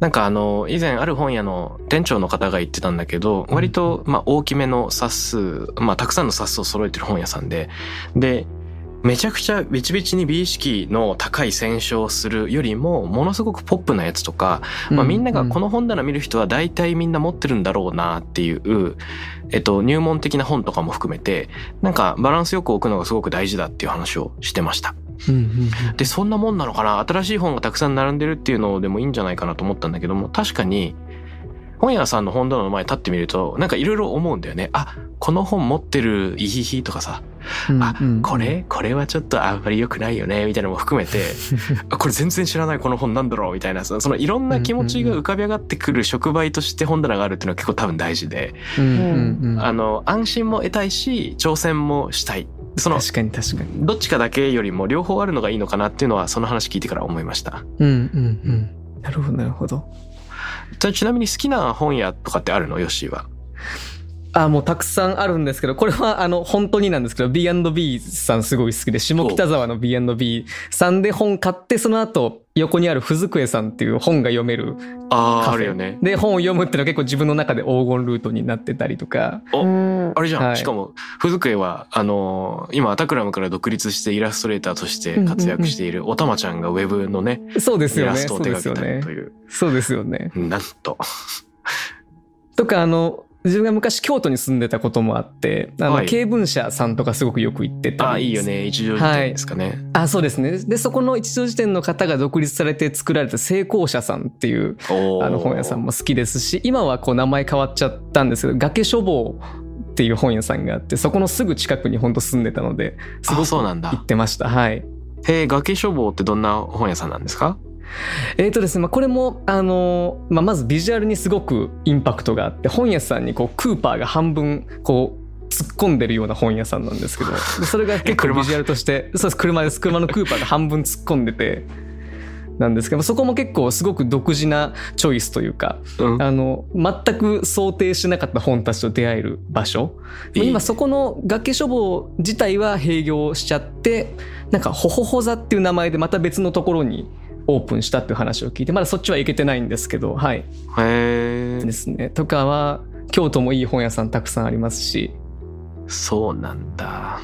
なんかあの、以前ある本屋の店長の方が言ってたんだけど、割とまあ大きめの冊数、まあたくさんの冊数を揃えてる本屋さんで、で、めちゃくちゃビチビチに美意識の高い選書をするよりも、ものすごくポップなやつとか、まあみんながこの本棚見る人は大体みんな持ってるんだろうなっていう、えっと、入門的な本とかも含めて、なんかバランスよく置くのがすごく大事だっていう話をしてました。で、そんなもんなのかな？新しい本がたくさん並んでるっていうのでもいいんじゃないかなと思ったんだけども、確かに、本屋さんの本棚の前に立ってみると、なんかいろいろ思うんだよね。あ、この本持ってるイヒヒとかさ、あうんうん、これこれはちょっとあんまり良くないよね、みたいなのも含めて、あこれ全然知らないこの本なんだろう。みたいな、そのそのいろんな気持ちが浮かび上がってくる触媒として本棚があるっていうのは結構多分大事で、うん。あの、安心も得たいし、挑戦もしたい。その、確かに確かに。どっちかだけよりも両方あるのがいいのかなっていうのはその話聞いてから思いました。うんうんうん。なるほどなるほどちなみに好きな本屋とかってあるの？ヨッシーは。あもうたくさんあるんですけどこれはあの本当になんですけど B&B さんすごい好きで下北沢の B&B さんで本買ってその後横にあるふずくえさんっていう本が読めるああ、カフェあるよね。で本を読むっていうのは結構自分の中で黄金ルートになってたりとかおうんあれじゃん。はいしかも、ふずくえは、あのー今、タクラムから独立してイラストレーターとして活躍しているおたまちゃんがウェブのね、そうですよねイラストをそう手掛けですよねたりという。そうですよねなんと。とかあの自分が昔京都に住んでたこともあってあの、はい。経文社さんとかすごくよく行ってたり。ああ、いいよね。一条辞典ですかね。あそうですね。でそこの一条辞典の方が独立されて作られた成功者さんっていうあの本屋さんも好きですし今はこう名前変わっちゃったんですけど崖書房っていう本屋さんがあってそこのすぐ近くに本当住んでたのですごあくそうなんだ。行ってました。はい。へえ、崖書房ってどんな本屋さんなんですか？えーとですね、まあ、これも、あのまあ、まずビジュアルにすごくインパクトがあって本屋さんにこうクーパーが半分こう突っ込んでるような本屋さんなんですけどで それが結構車ビジュアルとしてそうです車です車のクーパーが半分突っ込んでてなんですけどそこも結構すごく独自なチョイスというかうん。あの全く想定しなかった本たちと出会える場所今そこの崖書房自体は閉業しちゃってなんかほほほ座っていう名前でまた別のところにオープンしたっていう話を聞いてまだそっちは行けてないんですけどはいへえで。すねとかは京都もいい本屋さんたくさんありますしそうなんだ。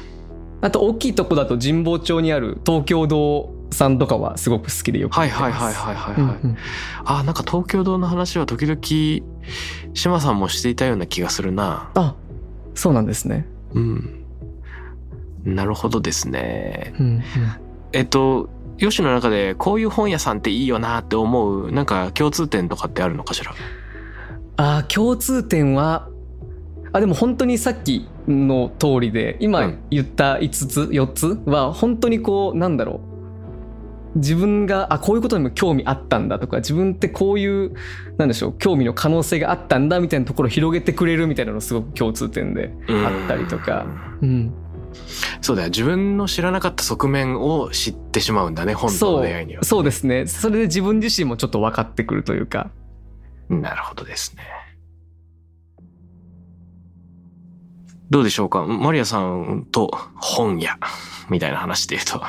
あと大きいとこだと神保町にある東京堂さんとかはすごく好きでよくはいはいはいはいはいはい。うんうんあ、なんか東京堂の話は時々、島さんもしていたような気がするな。あそうなんですねうん。なるほどですね。うんうんえっと、ヨシの中でこういう本屋さんっていいよなって思う、なんか共通点とかってあるのかしら？あー共通点はあでも本当にさっきの通りで今うん言った5つ4つは本当にこうなんだろう。自分があこういうことにも興味あったんだとか自分ってこういうなんでしょう興味の可能性があったんだみたいなところを広げてくれるみたいなのすごく共通点であったりとか。うん、そうだよ。自分の知らなかった側面を知ってしまうんだね、本とそうの出会いには。そうですねそれで自分自身もちょっと分かってくるというかなるほどですね。どうでしょうか？マリアさんと本屋みたいな話で言うと。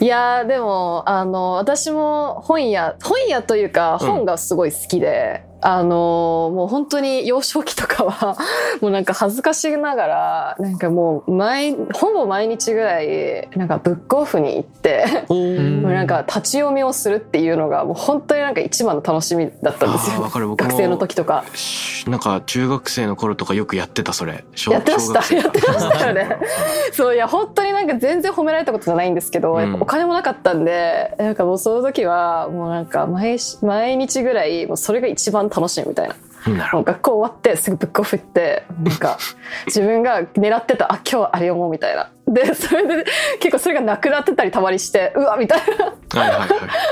いやーでもあの私も本屋本屋というかうん本がすごい好きで、あのーもう本当に幼少期とかは もうなんか恥ずかしながらなんかもう毎ほぼ毎日ぐらいなんかブックオフに行ってもうなんか立ち読みをするっていうのがもう本当になんか一番の楽しみだったんですよ。学生の時とか。しなんか中学生の頃とかよくやってたそれ。小やってました。やってましたよね。そういや本当になんか全然褒められたことじゃないんですけど、うん。やっぱお金もなかったんでなんかもうその時はもうなんか毎し毎日ぐらいもうそれが一番楽しいみたいな。学校終わってすぐブックオフ行ってなんか 自分が狙ってたあ今日はあれ読もうみたいな。でそれで結構それがなくなってたりたまにしてうわみたいな。どはいはいはい。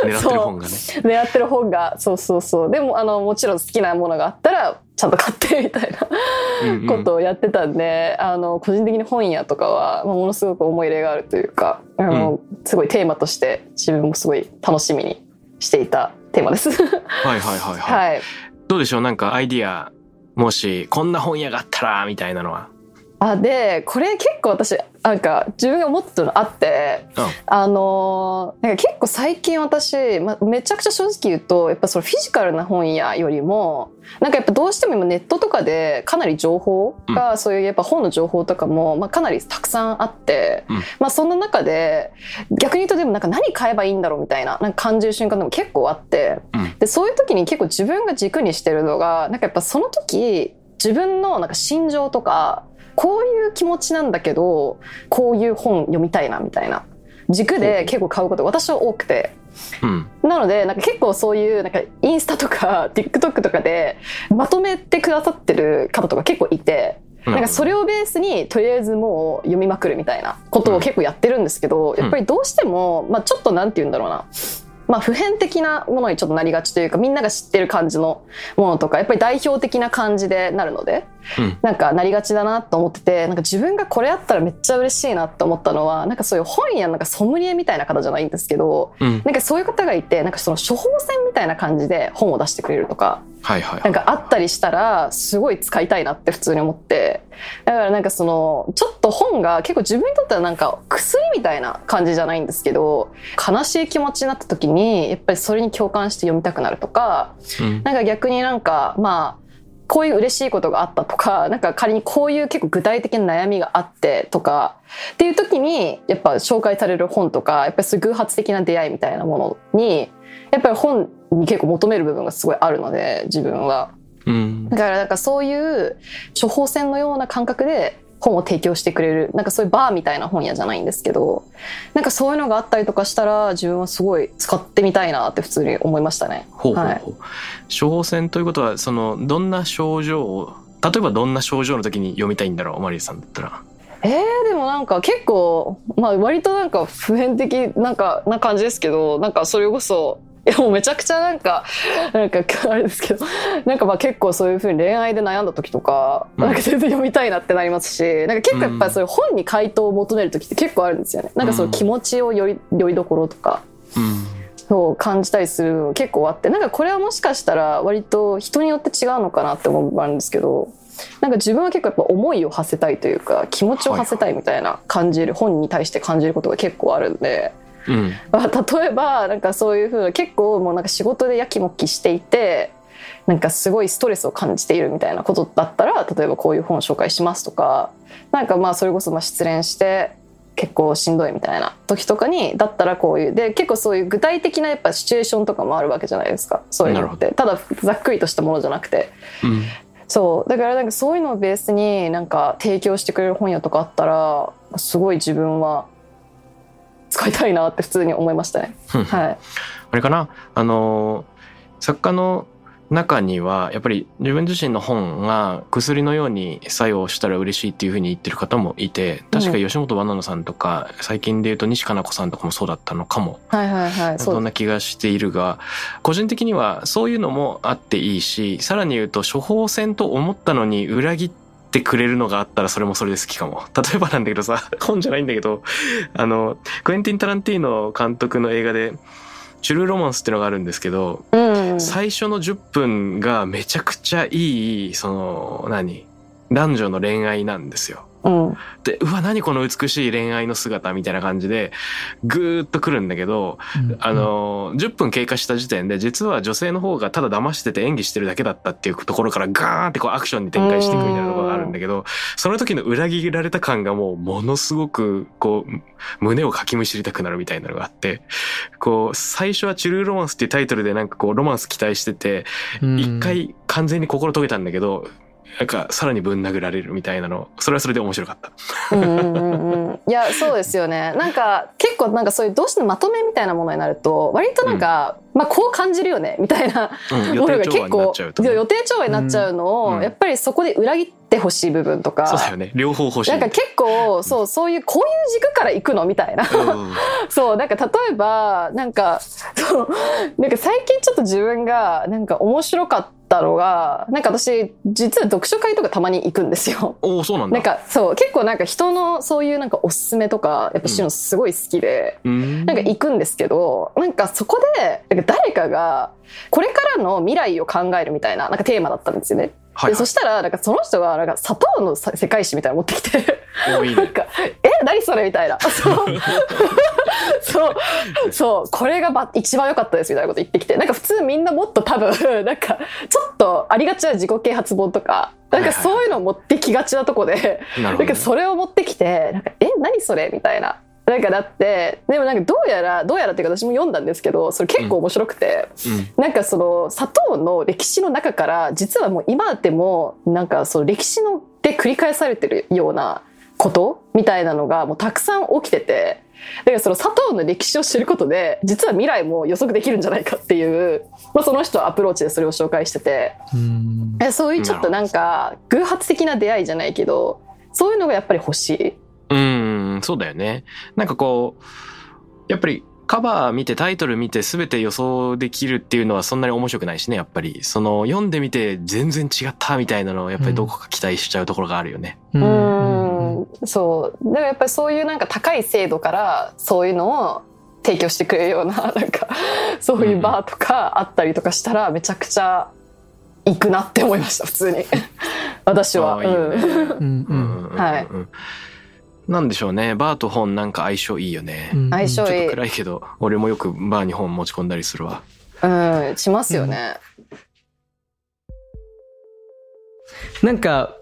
狙ってる本がね。狙ってる本がそうそうそう。でもあのもちろん好きなものがあったらちゃんと買ってみたいな。うんうん。ことをやってたんで、あの個人的に本屋とかはまあものすごく思い入れがあるというかあの、すごいテーマとして自分もすごい楽しみにしていたテーマです。はいはいはいはい、はいどうでしょう？なんかアイディア。もしこんな本屋があったらみたいなのは。あでこれ結構私なんか自分が思ってるのあってうん。あのーなんか結構最近私、ま、めちゃくちゃ正直言うとやっぱそのフィジカルな本屋よりもなんかやっぱどうしても今ネットとかでかなり情報が、そういうやっぱ本の情報とかも、まあ、かなりたくさんあって、うん。まあそんな中で逆に言うとでもなんか何買えばいいんだろうみたいななんか感じる瞬間でも結構あって、うん。でそういう時に結構自分が軸にしてるのがなんかやっぱその時自分のなんか心情とかこういう気持ちなんだけどこういう本読みたいなみたいな軸で結構買うことが私は多くて。うん。なのでなんか結構そういうなんかインスタとか TikTok とかでまとめてくださってる方とか結構いて。なんかそれをベースにとりあえずもう読みまくるみたいなことを結構やってるんですけど、やっぱりどうしても、まあ、ちょっとなんて言うんだろうな、まあ、普遍的なものにちょっとなりがちというかみんなが知ってる感じのものとかやっぱり代表的な感じでなるので、うんなんかなりがちだなと思っててなんか自分がこれあったらめっちゃ嬉しいなって思ったのはなんかそういう本屋のなんかソムリエみたいな方じゃないんですけどうん。なんかそういう方がいてなんかその処方箋みたいな感じで本を出してくれるとかはいはい。なんかあったりしたらすごい使いたいなって普通に思ってだからなんかそのちょっと本が結構自分にとってはなんか薬みたいな感じじゃないんですけど悲しい気持ちになった時にやっぱりそれに共感して読みたくなるとかうん。なんか逆になんかまあこういう嬉しいことがあったとか なんか仮にこういう結構具体的な悩みがあってとかっていう時にやっぱ紹介される本とかやっぱり偶発的な出会いみたいなものにやっぱり本に結構求める部分がすごいあるので自分は。うんだからなんかそういう処方箋のような感覚で本を提供してくれるなんかそういうバーみたいな本屋じゃないんですけどなんかそういうのがあったりとかしたら自分はすごい使ってみたいなって普通に思いましたね。ほうほうほう、はい。処方箋ということはそのどんな症状を例えばどんな症状の時に読みたいんだろうマリーさんだったら。えー、でもなんか結構、まあ割となんか普遍的なんかな感じですけど、なんかそれこそ、いやもうめちゃくちゃなんか、なんかあれですけど、なんかまあ結構そういうふうに恋愛で悩んだ時とか、うんなんか全然読みたいなってなりますし、なんか結構やっぱりそういう本に回答を求める時って結構あるんですよね。なんかその気持ちをより、よりどころとか。うんそう感じたりするの結構あってなんかこれはもしかしたら割と人によって違うのかなって思うあるんですけどなんか自分は結構やっぱ思いを馳せたいというか気持ちを馳せたいみたいな感じる本に対して感じることが結構あるんで、うん。まあ、例えばなんかそういうふうな結構もうなんか仕事でやきもきしていてなんかすごいストレスを感じているみたいなことだったら例えばこういう本を紹介しますとかなんかまあそれこそまあ失恋して結構しんどいみたいな時とかにだったらこういうで結構そういう具体的なやっぱシチュエーションとかもあるわけじゃないですか。そういうのっなてただざっくりとしたものじゃなくて。うん。そう。だからなんかそういうのをベースになんか提供してくれる本屋とかあったらすごい自分は使いたいなって普通に思いましたね。はい、あれかな？あの作家の中にはやっぱり自分自身の本が薬のように作用したら嬉しいっていうふうに言ってる方もいて確か吉本ばななさんとか最近で言うと西加奈子さんとかもそうだったのかも。はいはいはいそう。んそな気がしているが個人的にはそういうのもあっていいしさらに言うと処方箋と思ったのに裏切ってくれるのがあったらそれもそれで好きかも。例えばなんだけどさ 本じゃないんだけどあのクエンティン・タランティーノ監督の映画で「チュルーロマンス」っていうのがあるんですけどうん。最初の10分がめちゃくちゃいいその何？男女の恋愛なんですよ。うん。でうわ何この美しい恋愛の姿みたいな感じでぐーっとくるんだけど、あの10分経過した時点で実は女性の方がただ騙してて演技してるだけだったっていうところからガーンってこうアクションに展開していくみたいなところがあるんだけどその時の裏切られた感がもうものすごくこう胸をかきむしりたくなるみたいなのがあってこう最初は「チュルーロマンス」っていうタイトルでなんかこうロマンス期待してて一回完全に心解けたんだけどなんかさらにぶん殴られるみたいなの。それはそれで面白かった。うんうんうんうん。いやそうですよね。なんか結構なんかそういうどうしてもまとめみたいなものになると割となんか、まあこう感じるよねみたいなものが結構予定調和になっちゃうのを、うん。やっぱりそこで裏切ってほしい部分とか。そうだよね。両方欲しい。なんか結構そうそういうこういう軸から行くのみたいな。うん。そうなんか例えばなんかそうなんか最近ちょっと自分がなんか面白かったのがなんか私実は読書会とかたまに行くんですよ。おおそうなんだ。なんかそう結構なんか人のそういうなんかおすすめとかやっぱ知るのすごい好きで、うんなんか行くんですけどなんかそこでなんか誰かがこれからの未来を考えるみたいななんかテーマだったんですよね。はいでそしたらなんかその人がなんか砂糖のさ世界史みたいなの持ってきて。なんか「え何それ?」みたいな そう そうそうこれがば一番良かったですみたいなこと言ってきてなんか普通みんなもっと多分 なんかちょっとありがちな自己啓発本とかなんかそういうのを持ってきがちなとこで、なるほどねなんか。それを持ってきてなんかえ何それみたいな。なんかだってでもなんかどうやらどうやらっていうか私も読んだんですけどそれ結構面白くて、うん。なんかその砂糖の歴史の中から実はもう今でもなんかその歴史ので繰り返されてるようなことみたいなのがもうたくさん起きててだからその砂糖の歴史を知ることで実は未来も予測できるんじゃないかっていう、まあ、その人はアプローチでそれを紹介しててそういうちょっとなんか偶発的な出会いじゃないけどそういうのがやっぱり欲しい。うん、そうだよね。なんかこう、やっぱりカバー見てタイトル見て全て予想できるっていうのはそんなに面白くないしね、やっぱり。その読んでみて全然違ったみたいなのをやっぱりどこか期待しちゃうところがあるよね。うーんそう。だからやっぱりそういうなんか高い精度からそういうのを提供してくれるような なんかそういうバーとかあったりとかしたらめちゃくちゃ行くなって思いました普通に。私は。いいよね。うんうん。うんうんうん。はいなんでしょうね。バーと本なんか相性いいよね。うん相性ちょっといい、暗いけど、俺もよくバーに本持ち込んだりするわ。うん、しますよね。なんか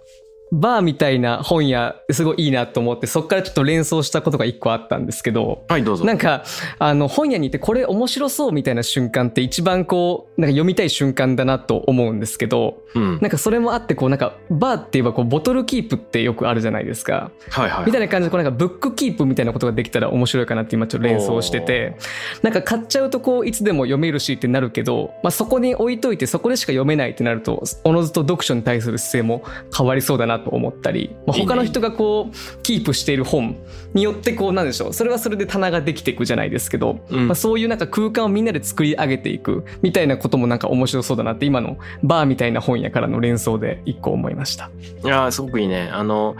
バーみたいな本屋すごいいいなと思ってそこからちょっと連想したことが一個あったんですけどはい、どうぞ。なんかあの本屋に行ってこれ面白そうみたいな瞬間って一番こうなんか読みたい瞬間だなと思うんですけどうん。なんかそれもあってこうなんかバーって言えばこうボトルキープってよくあるじゃないですかはいはい。みたいな感じでこうなんかブックキープみたいなことができたら面白いかなって今ちょっと連想しててなんか買っちゃうとこういつでも読めるしってなるけど、まあ、そこに置いといてそこでしか読めないってなるとおのずと読書に対する姿勢も変わりそうだなと思ったり、まあ、他の人がこうキープしている本によってこうなんでしょうそれはそれで棚ができていくじゃないですけど、うんまあ、そういうなんか空間をみんなで作り上げていくみたいなこともなんか面白そうだなって今のバーみたいな本屋からの連想で一個思いました。いやーすごくいいね。あの、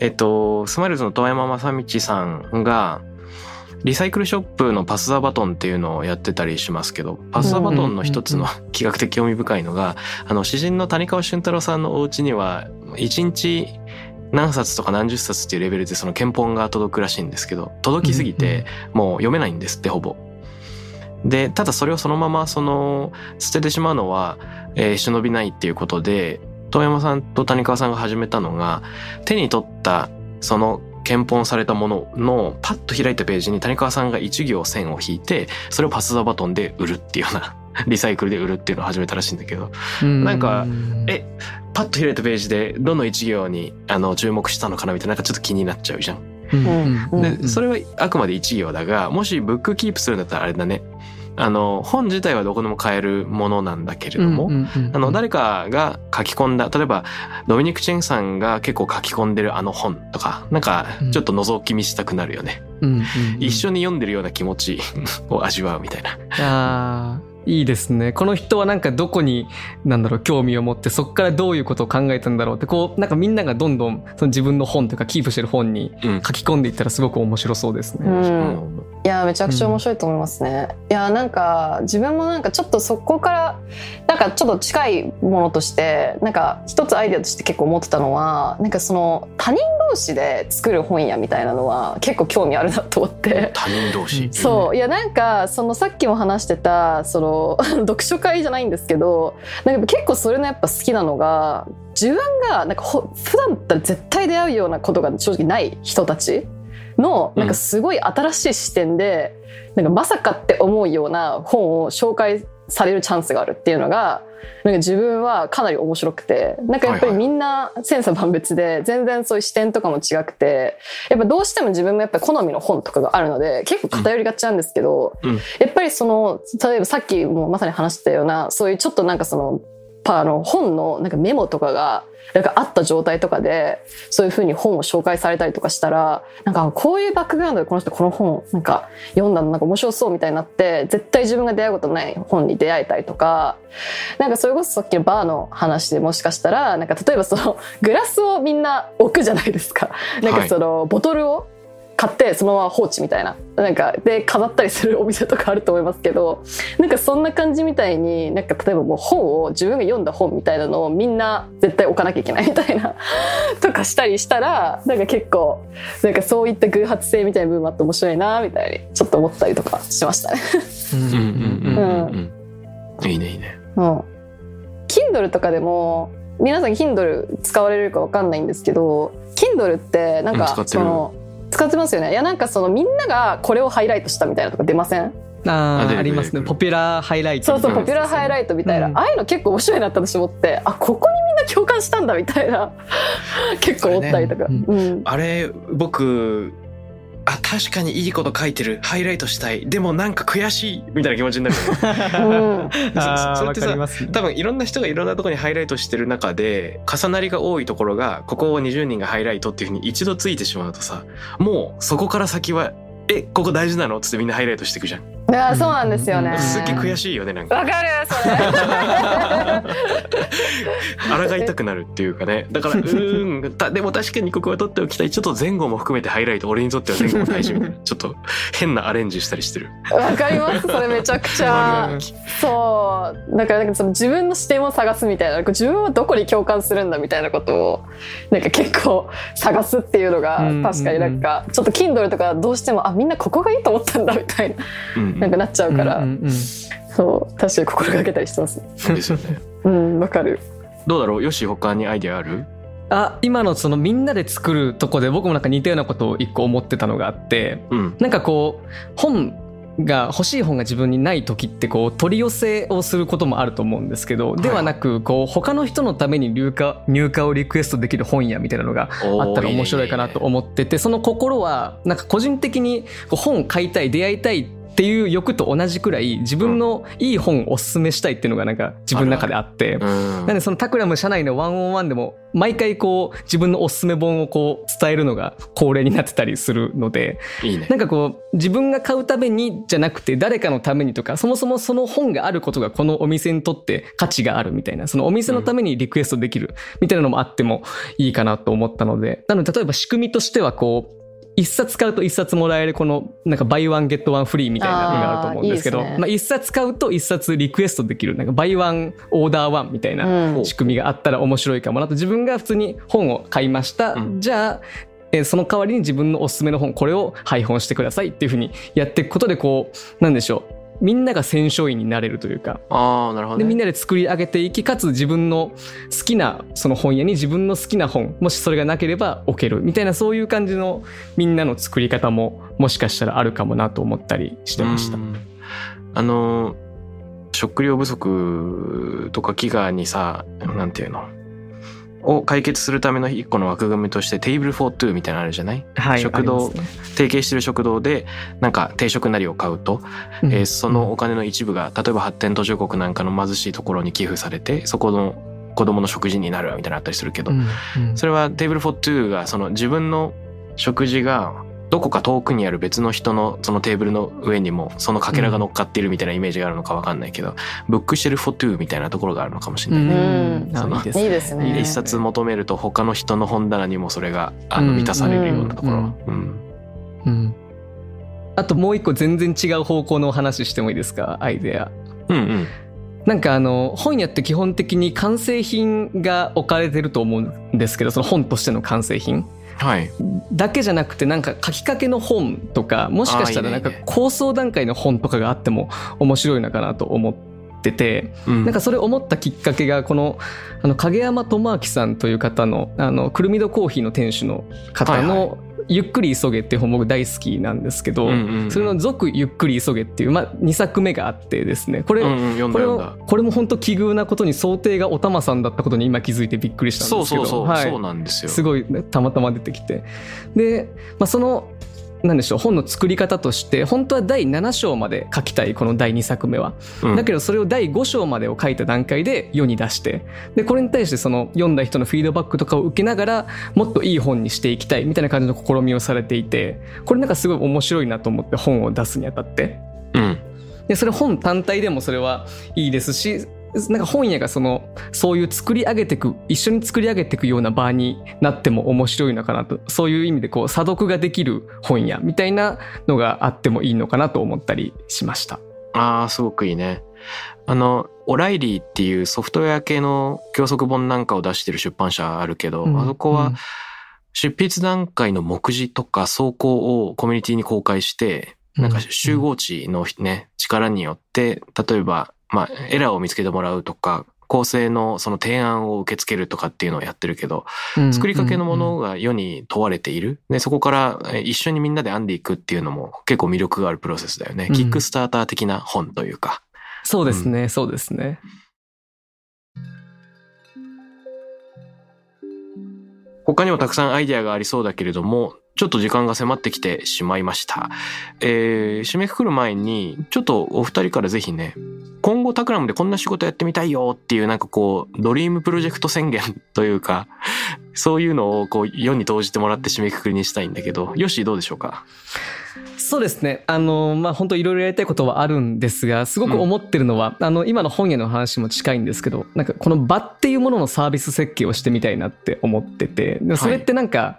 えっと、スマイルズの遠山正道さんが、リサイクルショップのパス・ザ・バトンっていうのをやってたりしますけど、パス・ザ・バトンの一つの企画的興味深いのが、あの、詩人の谷川俊太郎さんのお家には、一日何冊とか何十冊っていうレベルでその憲本が届くらしいんですけど、届きすぎて、もう読めないんですって、ほぼ。で、ただそれをそのまま、その、捨ててしまうのは、えー忍びないっていうことで、遠山さんと谷川さんが始めたのが、手に取った、その、検本されたもののパッと開いたページに谷川さんが一行線を引いてそれをパス・ザ・バトンで売るっていうような リサイクルで売るっていうのを始めたらしいんだけど。なんかえパッと開いたページでどの一行にあの注目したのかなみたいななんかちょっと気になっちゃうじゃん。うん。うん。でそれはあくまで一行だがもしブックキープするんだったらあれだねあの本自体はどこでも買えるものなんだけれども、あの、誰かが書き込んだ、例えば、ドミニク・チェンさんが結構書き込んでるあの本とか、なんか、ちょっと覗き見したくなるよね。一緒にに読んでるような気持ちを味わうみたいな。あーいいですねこの人はなんかどこになんだろう興味を持ってそこからどういうことを考えたんだろうってこうなんかみんながどんどんその自分の本とかキープしてる本にうん。書き込んでいったらすごく面白そうですね。うんうんいやめちゃくちゃ面白いと思いますね、いやなんか自分もなんかちょっとそこからなんかちょっと近いものとしてなんか一つアイデアとして結構思ってたのはなんかその他人同士で作る本屋みたいなのは結構興味あるなと思って。他人同士。そう。いやなんかそのさっきも話してたその 読書会じゃないんですけどなんか結構それのやっぱ好きなのが自分がなんかほ普段だったら絶対出会うようなことが正直ない人たちのなんかすごい新しい視点で、なんかまさかって思うような本を紹介されるチャンスがあるっていうのがなんか自分はかなり面白くてなんかやっぱりみんな千差万別で全然そういう視点とかも違くてやっぱどうしても自分もやっぱり好みの本とかがあるので結構偏りがちなんですけど、うん。やっぱりその例えばさっきもまさに話してたようなそういうちょっとなんかそのパあの本のなんかメモとかがなんかあった状態とかでそういうふうに本を紹介されたりとかしたらなんかこういうバックグラウンドでこの人この本なんか読んだのなんか面白そうみたいになって絶対自分が出会うことない本に出会えたりとかなんかそれこそさっきのバーの話でもしかしたらなんか例えばそのグラスをみんな置くじゃないですか。なんかそのボトルを買ってそのまま放置みたいな。なんかで飾ったりするお店とかあると思いますけどなんかそんな感じみたいになんか例えばもう本を自分が読んだ本みたいなのをみんな絶対置かなきゃいけないみたいな とかしたりしたらなんか結構なんかそういった偶発性みたいな部分もあって面白いなみたいにちょっと思ったりとかしましたね。うんいいねいいね。うん、Kindle とかでも皆さん Kindle 使われるかわかんないんですけど Kindle ってなんかその使ってますよね。いやなんかそのみんながこれをハイライトしたみたいなとか出ません？あーあありますね。ポピュラーハイライトそうそう、みたいなポピュラーハイライトみたいな、うんああいうの結構面白いなって私思って。あここにみんな共感したんだみたいな。結構思ったりとか、あれね。うん。あれ僕あ確かにいいこと書いてる。ハイライトしたい。でもなんか悔しいみたいな気持ちになるよね。うん。あーわそれってさね。多分いろんな人がいろんなところにハイライトしてる中で重なりが多いところがここを20人がハイライトっていうふうに一度ついてしまうとさもうそこから先はえここ大事なの？っつってみんなハイライトしていくじゃんいやそうなんですよね、うん。すっげえ悔しいよねなんか。わかるそれ。抗いたくなるっていうかね。だからうーん たでも確かにここは取っておきたい。ちょっと前後も含めてハイライト俺にとっては前後も大事みたいなちょっと変なアレンジしたりしてる。わかります。それめちゃくちゃ。そう。だからなんかその自分の視点を探すみたいな。自分はどこに共感するんだみたいなことをなんか結構探すっていうのがうん。確かになんかちょっと Kindle とかどうしてもあみんなここがいいと思ったんだみたいな。うんなんかなっちゃうから、うんうんうん。そう確かに心がけたりしてますそうですよね。うんわかる。どうだろう？よし他にアイデアある？あ今のそのみんなで作るとこで僕もなんか似たようなことを一個思ってたのがあってうん。なんかこう本が欲しい本が自分にない時ってこう取り寄せをすることもあると思うんですけど、ではなくこう他の人のために入荷入荷をリクエストできる本屋みたいなのがあったら面白いかなと思っててその心はなんか個人的に本を買いたい出会いたいっていう欲と同じくらい自分のいい本をおすすめしたいっていうのがなんか自分の中であって。うん。なんでそのタクラム社内のワンオンワンでも毎回こう自分のおすすめ本をこう伝えるのが恒例になってたりするので。いいね。なんかこう自分が買うためにじゃなくて誰かのためにとかそもそもその本があることがこのお店にとって価値があるみたいな。そのお店のためにリクエストできるみたいなのもあってもいいかなと思ったので。なので例えば仕組みとしてはこう一冊買うと一冊もらえるこのなんか buy one get one free みたいなのがあると思うんですけどあーいいですね。まあ一冊買うと一冊リクエストできるなんか buy one order one みたいなうん。仕組みがあったら面白いかもなと自分が普通に本を買いました、うん。じゃあえーその代わりに自分のおすすめの本これを配本してくださいっていうふうにやっていくことでこうなんでしょうみんなが選書員になれるというか。ああなるほど、ね、でみんなで作り上げていきかつ自分の好きなその本屋に自分の好きな本もしそれがなければ置けるみたいなそういう感じのみんなの作り方ももしかしたらあるかもなと思ったりしてました。う。ん。あの食料不足とか飢餓にさなんていうの？を解決するための一個の枠組みとしてテーブルフォートゥーみたいなのあるじゃない？はい、食堂ね。提携してる食堂でなんか定食なりを買うと、うん。えーそのお金の一部が例えば発展途上国なんかの貧しいところに寄付されてそこの子供の食事になるみたいなのあったりするけど、うんうん。それは Table for Two がその自分の食事がどこか遠くにある別の人のそのテーブルの上にもそのかけらが乗っかっているみたいなイメージがあるのかわかんないけど、 Bookshelf for Two みたいなところがあるのかもしれない。うん。あそのいいですね。いいですね。一冊求めると他の人の本棚にもそれがあのうん満たされるようなところ。うん。うん。うん。あともう一個全然違う方向のお話してもいいですか？アイデア。うんうん。なんかあの本屋って基本的に完成品が置かれてると思うんですけどその本としての完成品はい。だけじなんくてなんか書きかけの本とかもしかしたらなんか構想段階の本とかがあっても面白いのかなと思っててうん。なんかそれ思ったきっかけがこのあの影山智明さんという方のあのくるみどコーヒーの店主の方はいの「ゆっくり急げ」っていう本僕大好きなんですけど、うんうんうん。それの「続ゆっくり急げ」っていう、まあ、2作目があってですね。これ、うんうんこれこれも本当奇遇なことに想定がおたまさんだったことに今気づいてびっくりしたんですけど。そうそうそう、はい。そうなんですよ。すごいねたまたま出てきて。で、まあ、そのなんでしょう本の作り方として本当は第7章まで書きたいこの第2作目は、うん。だけどそれを第5章までを書いた段階で世に出して。でこれに対してその読んだ人のフィードバックとかを受けながらもっといい本にしていきたいみたいな感じの試みをされていてこれなんかすごい面白いなと思って本を出すにあたって。うん。でそれ本単体でもそれはいいですしなんか本屋がそのそういう作り上げていく一緒に作り上げていくような場になっても面白いのかなとそういう意味でこう査読ができる本屋みたいなのがあってもいいのかなと思ったりしました。ああすごくいいねあのオライリーっていうソフトウェア系の教則本なんかを出してる出版社あるけど、うんあそこは執筆段階の目次とか走行をコミュニティに公開して、なんか集合値のね、力によって、例えば、まあ、エラーを見つけてもらうとか、構成のその提案を受け付けるとかっていうのをやってるけど、うん作りかけのもうんのが世に問われている。で、そこからえ一緒にみんなで編んでいくっていうのも結構魅力があるプロセスだよね。うんキックスターター的な本というか。そうですね、そうですね。他にもたくさんアイデアがありそうだけれども、ちょっと時間が迫ってきてしまいました。えー、締めくくる前に、ちょっとお二人からぜひね、今後タクラムでこんな仕事やってみたいよっていうなんかこう、ドリームプロジェクト宣言というか、そういうのをこう世に投じてもらって締めくくりにしたいんだけど、よしどうでしょうか？そうですね。あの、まあ、本当いろいろやりたいことはあるんですが、すごく思ってるのは、あの、今の本屋の話も近いんですけど、なんかこの場っていうもののサービス設計をしてみたいなって思ってて、それってなんか、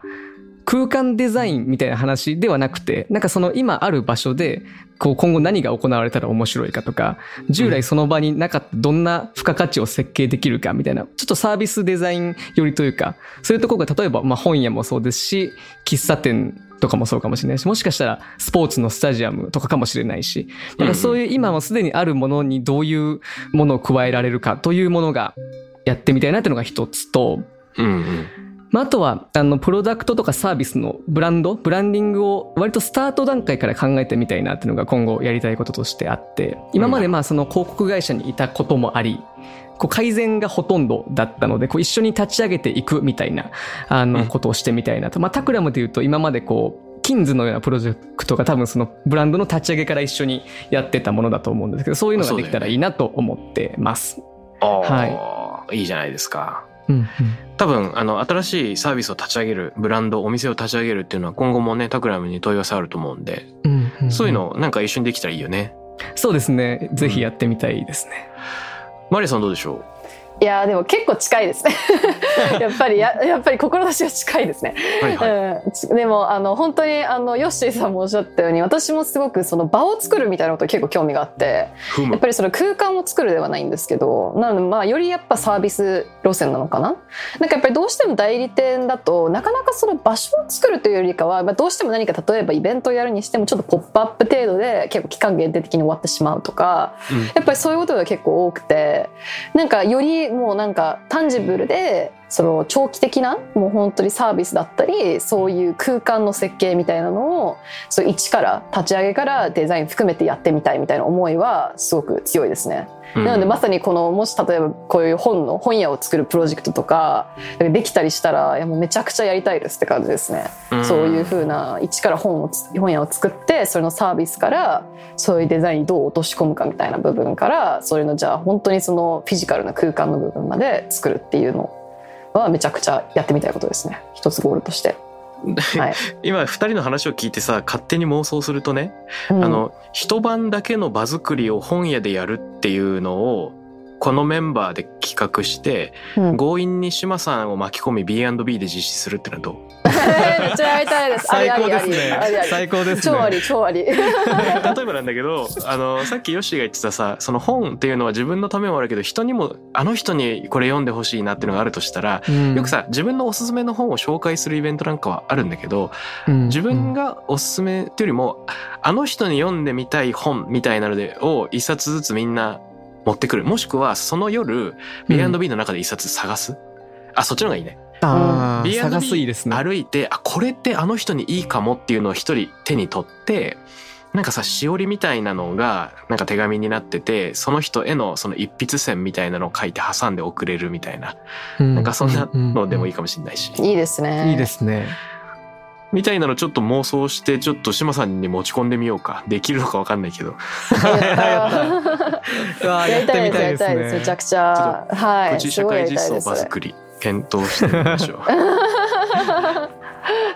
空間デザインみたいな話ではなくて、なんかその今ある場所で、こう今後何が行われたら面白いかとか、従来その場になかったどんな付加価値を設計できるかみたいな、ちょっとサービスデザイン寄りというか、そういうところが例えばまあ本屋もそうですし、喫茶店とかもそうかもしれないし、もしかしたらスポーツのスタジアムとかかもしれないし、なんかそういう今もすでにあるものにどういうものを加えられるかというものがやってみたいなっていうのが一つと、うんうん。まあ、あとは、あの、プロダクトとかサービスのブランド、ブランディングを割とスタート段階から考えてみたいなっていうのが今後やりたいこととしてあって、今までまあその広告会社にいたこともあり、こう改善がほとんどだったので、こう一緒に立ち上げていくみたいな、あうんの、ことをしてみたいなと。まあ、タクラムで言うと今までこう、キンズのようなプロジェクトが多分そのブランドの立ち上げから一緒にやってたものだと思うんですけど、そういうのができたらいいなと思ってます。はい。いいじゃないですか。うんうん多分、あの、新しいサービスを立ち上げる、ブランド、お店を立ち上げるっていうのは今後もね、タクラムに問い合わせあると思うんで、うんうんそういうのなんか一緒にできたらいいよね。そうですね。ぜひやってみたいですね。マリアさんどうでしょいやーでも結構近いですね。やっぱりややっぱり志は近いですね、うはいはい。うん。ち、でもあの本当にあのヨッシーさんもおっしゃったように私もすごくその場を作るみたいなこと結構興味があってやっ。ぱりその空間を作るではないんですけどなのでまあよりやっぱサービス路線なのかな？なんかやっぱりどうしても代理店だとなかなかその場所を作るというよりかは、まあ、どうしても何か例えばイベントをやるにしてもちょっとポップアップ程度で結構期間限定的に終わってしまうとかうん。やっぱりそういうことが結構多くてなんかよりもうなんかタンジブルでその長期的なもう本当にサービスだったりそういう空間の設計みたいなのをそう一から立ち上げからデザイン含めてやってみたいみたいな思いはすごく強いですね。うんなのでまさにこのもし例えばこういう本の本屋を作るプロジェクトとかできたりしたらいやもうめちゃくちゃやりたいですって感じですね。そういうふうな一から本をつ本屋を作ってそれのサービスからそういうデザインにどう落とし込むかみたいな部分からそれのじゃあ本当にそのフィジカルな空間の部分まで作るっていうのはめちゃくちゃやってみたいことですね一つゴールとして。はい。今二人の話を聞いてさ勝手に妄想するとね、うん。あの一晩だけの場作りを本屋でやるっていうのをこのメンバーで企画して、うん。強引に島さんを巻き込み B&B で実施するってのはどう？めっちゃやりたいです。ありありあり。ありあり。最高ですね。超あり超あり。例えばなんだけどあのさっきヨッシーが言ってたさその本っていうのは自分のためもあるけど人にもあの人にこれ読んでほしいなっていうのがあるとしたら、よくさ自分のおすすめの本を紹介するイベントなんかはあるんだけど自分がおすすめっていうよりもあの人に読んでみたい本みたいなのでを一冊ずつみんな持ってくる。もしくはその夜 B&B の中で一冊探す、あそっちの方がいいねあー B&B 探すいいですね歩いてあこれってあの人にいいかもっていうのを一人手に取ってなんかさしおりみたいなのがなんか手紙になっててその人へのその一筆線みたいなのを書いて挟んで送れるみたいな、なんかそんなのでもいいかもしれないし、いいですね。いいですねみたいなのちょっと妄想してちょっと志麻さんに持ち込んでみようかできるのかわかんないけどや うわーりたいです。やりやたいです。めちゃくちゃ。はい。プチ社会実装りたいです。場作り検討してみましょう。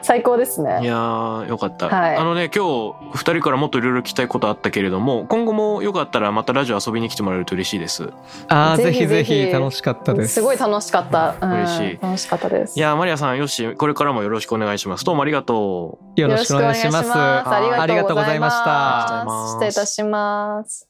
最高ですいね。やーよかった、はい。あのね今日二人からもっといろいろ聞きたいことあったけれども今後もよかったらまたラジオ遊びに来てもらえると嬉しいです。あーぜひぜぜひ楽しかったです。すごい楽しかった。うん嬉しい。楽しかったです。いやーマリアさんよしこれからもよろしくお願いします。どうもありがとう。よろしくお願いします。ありがとうございました。失礼いたします。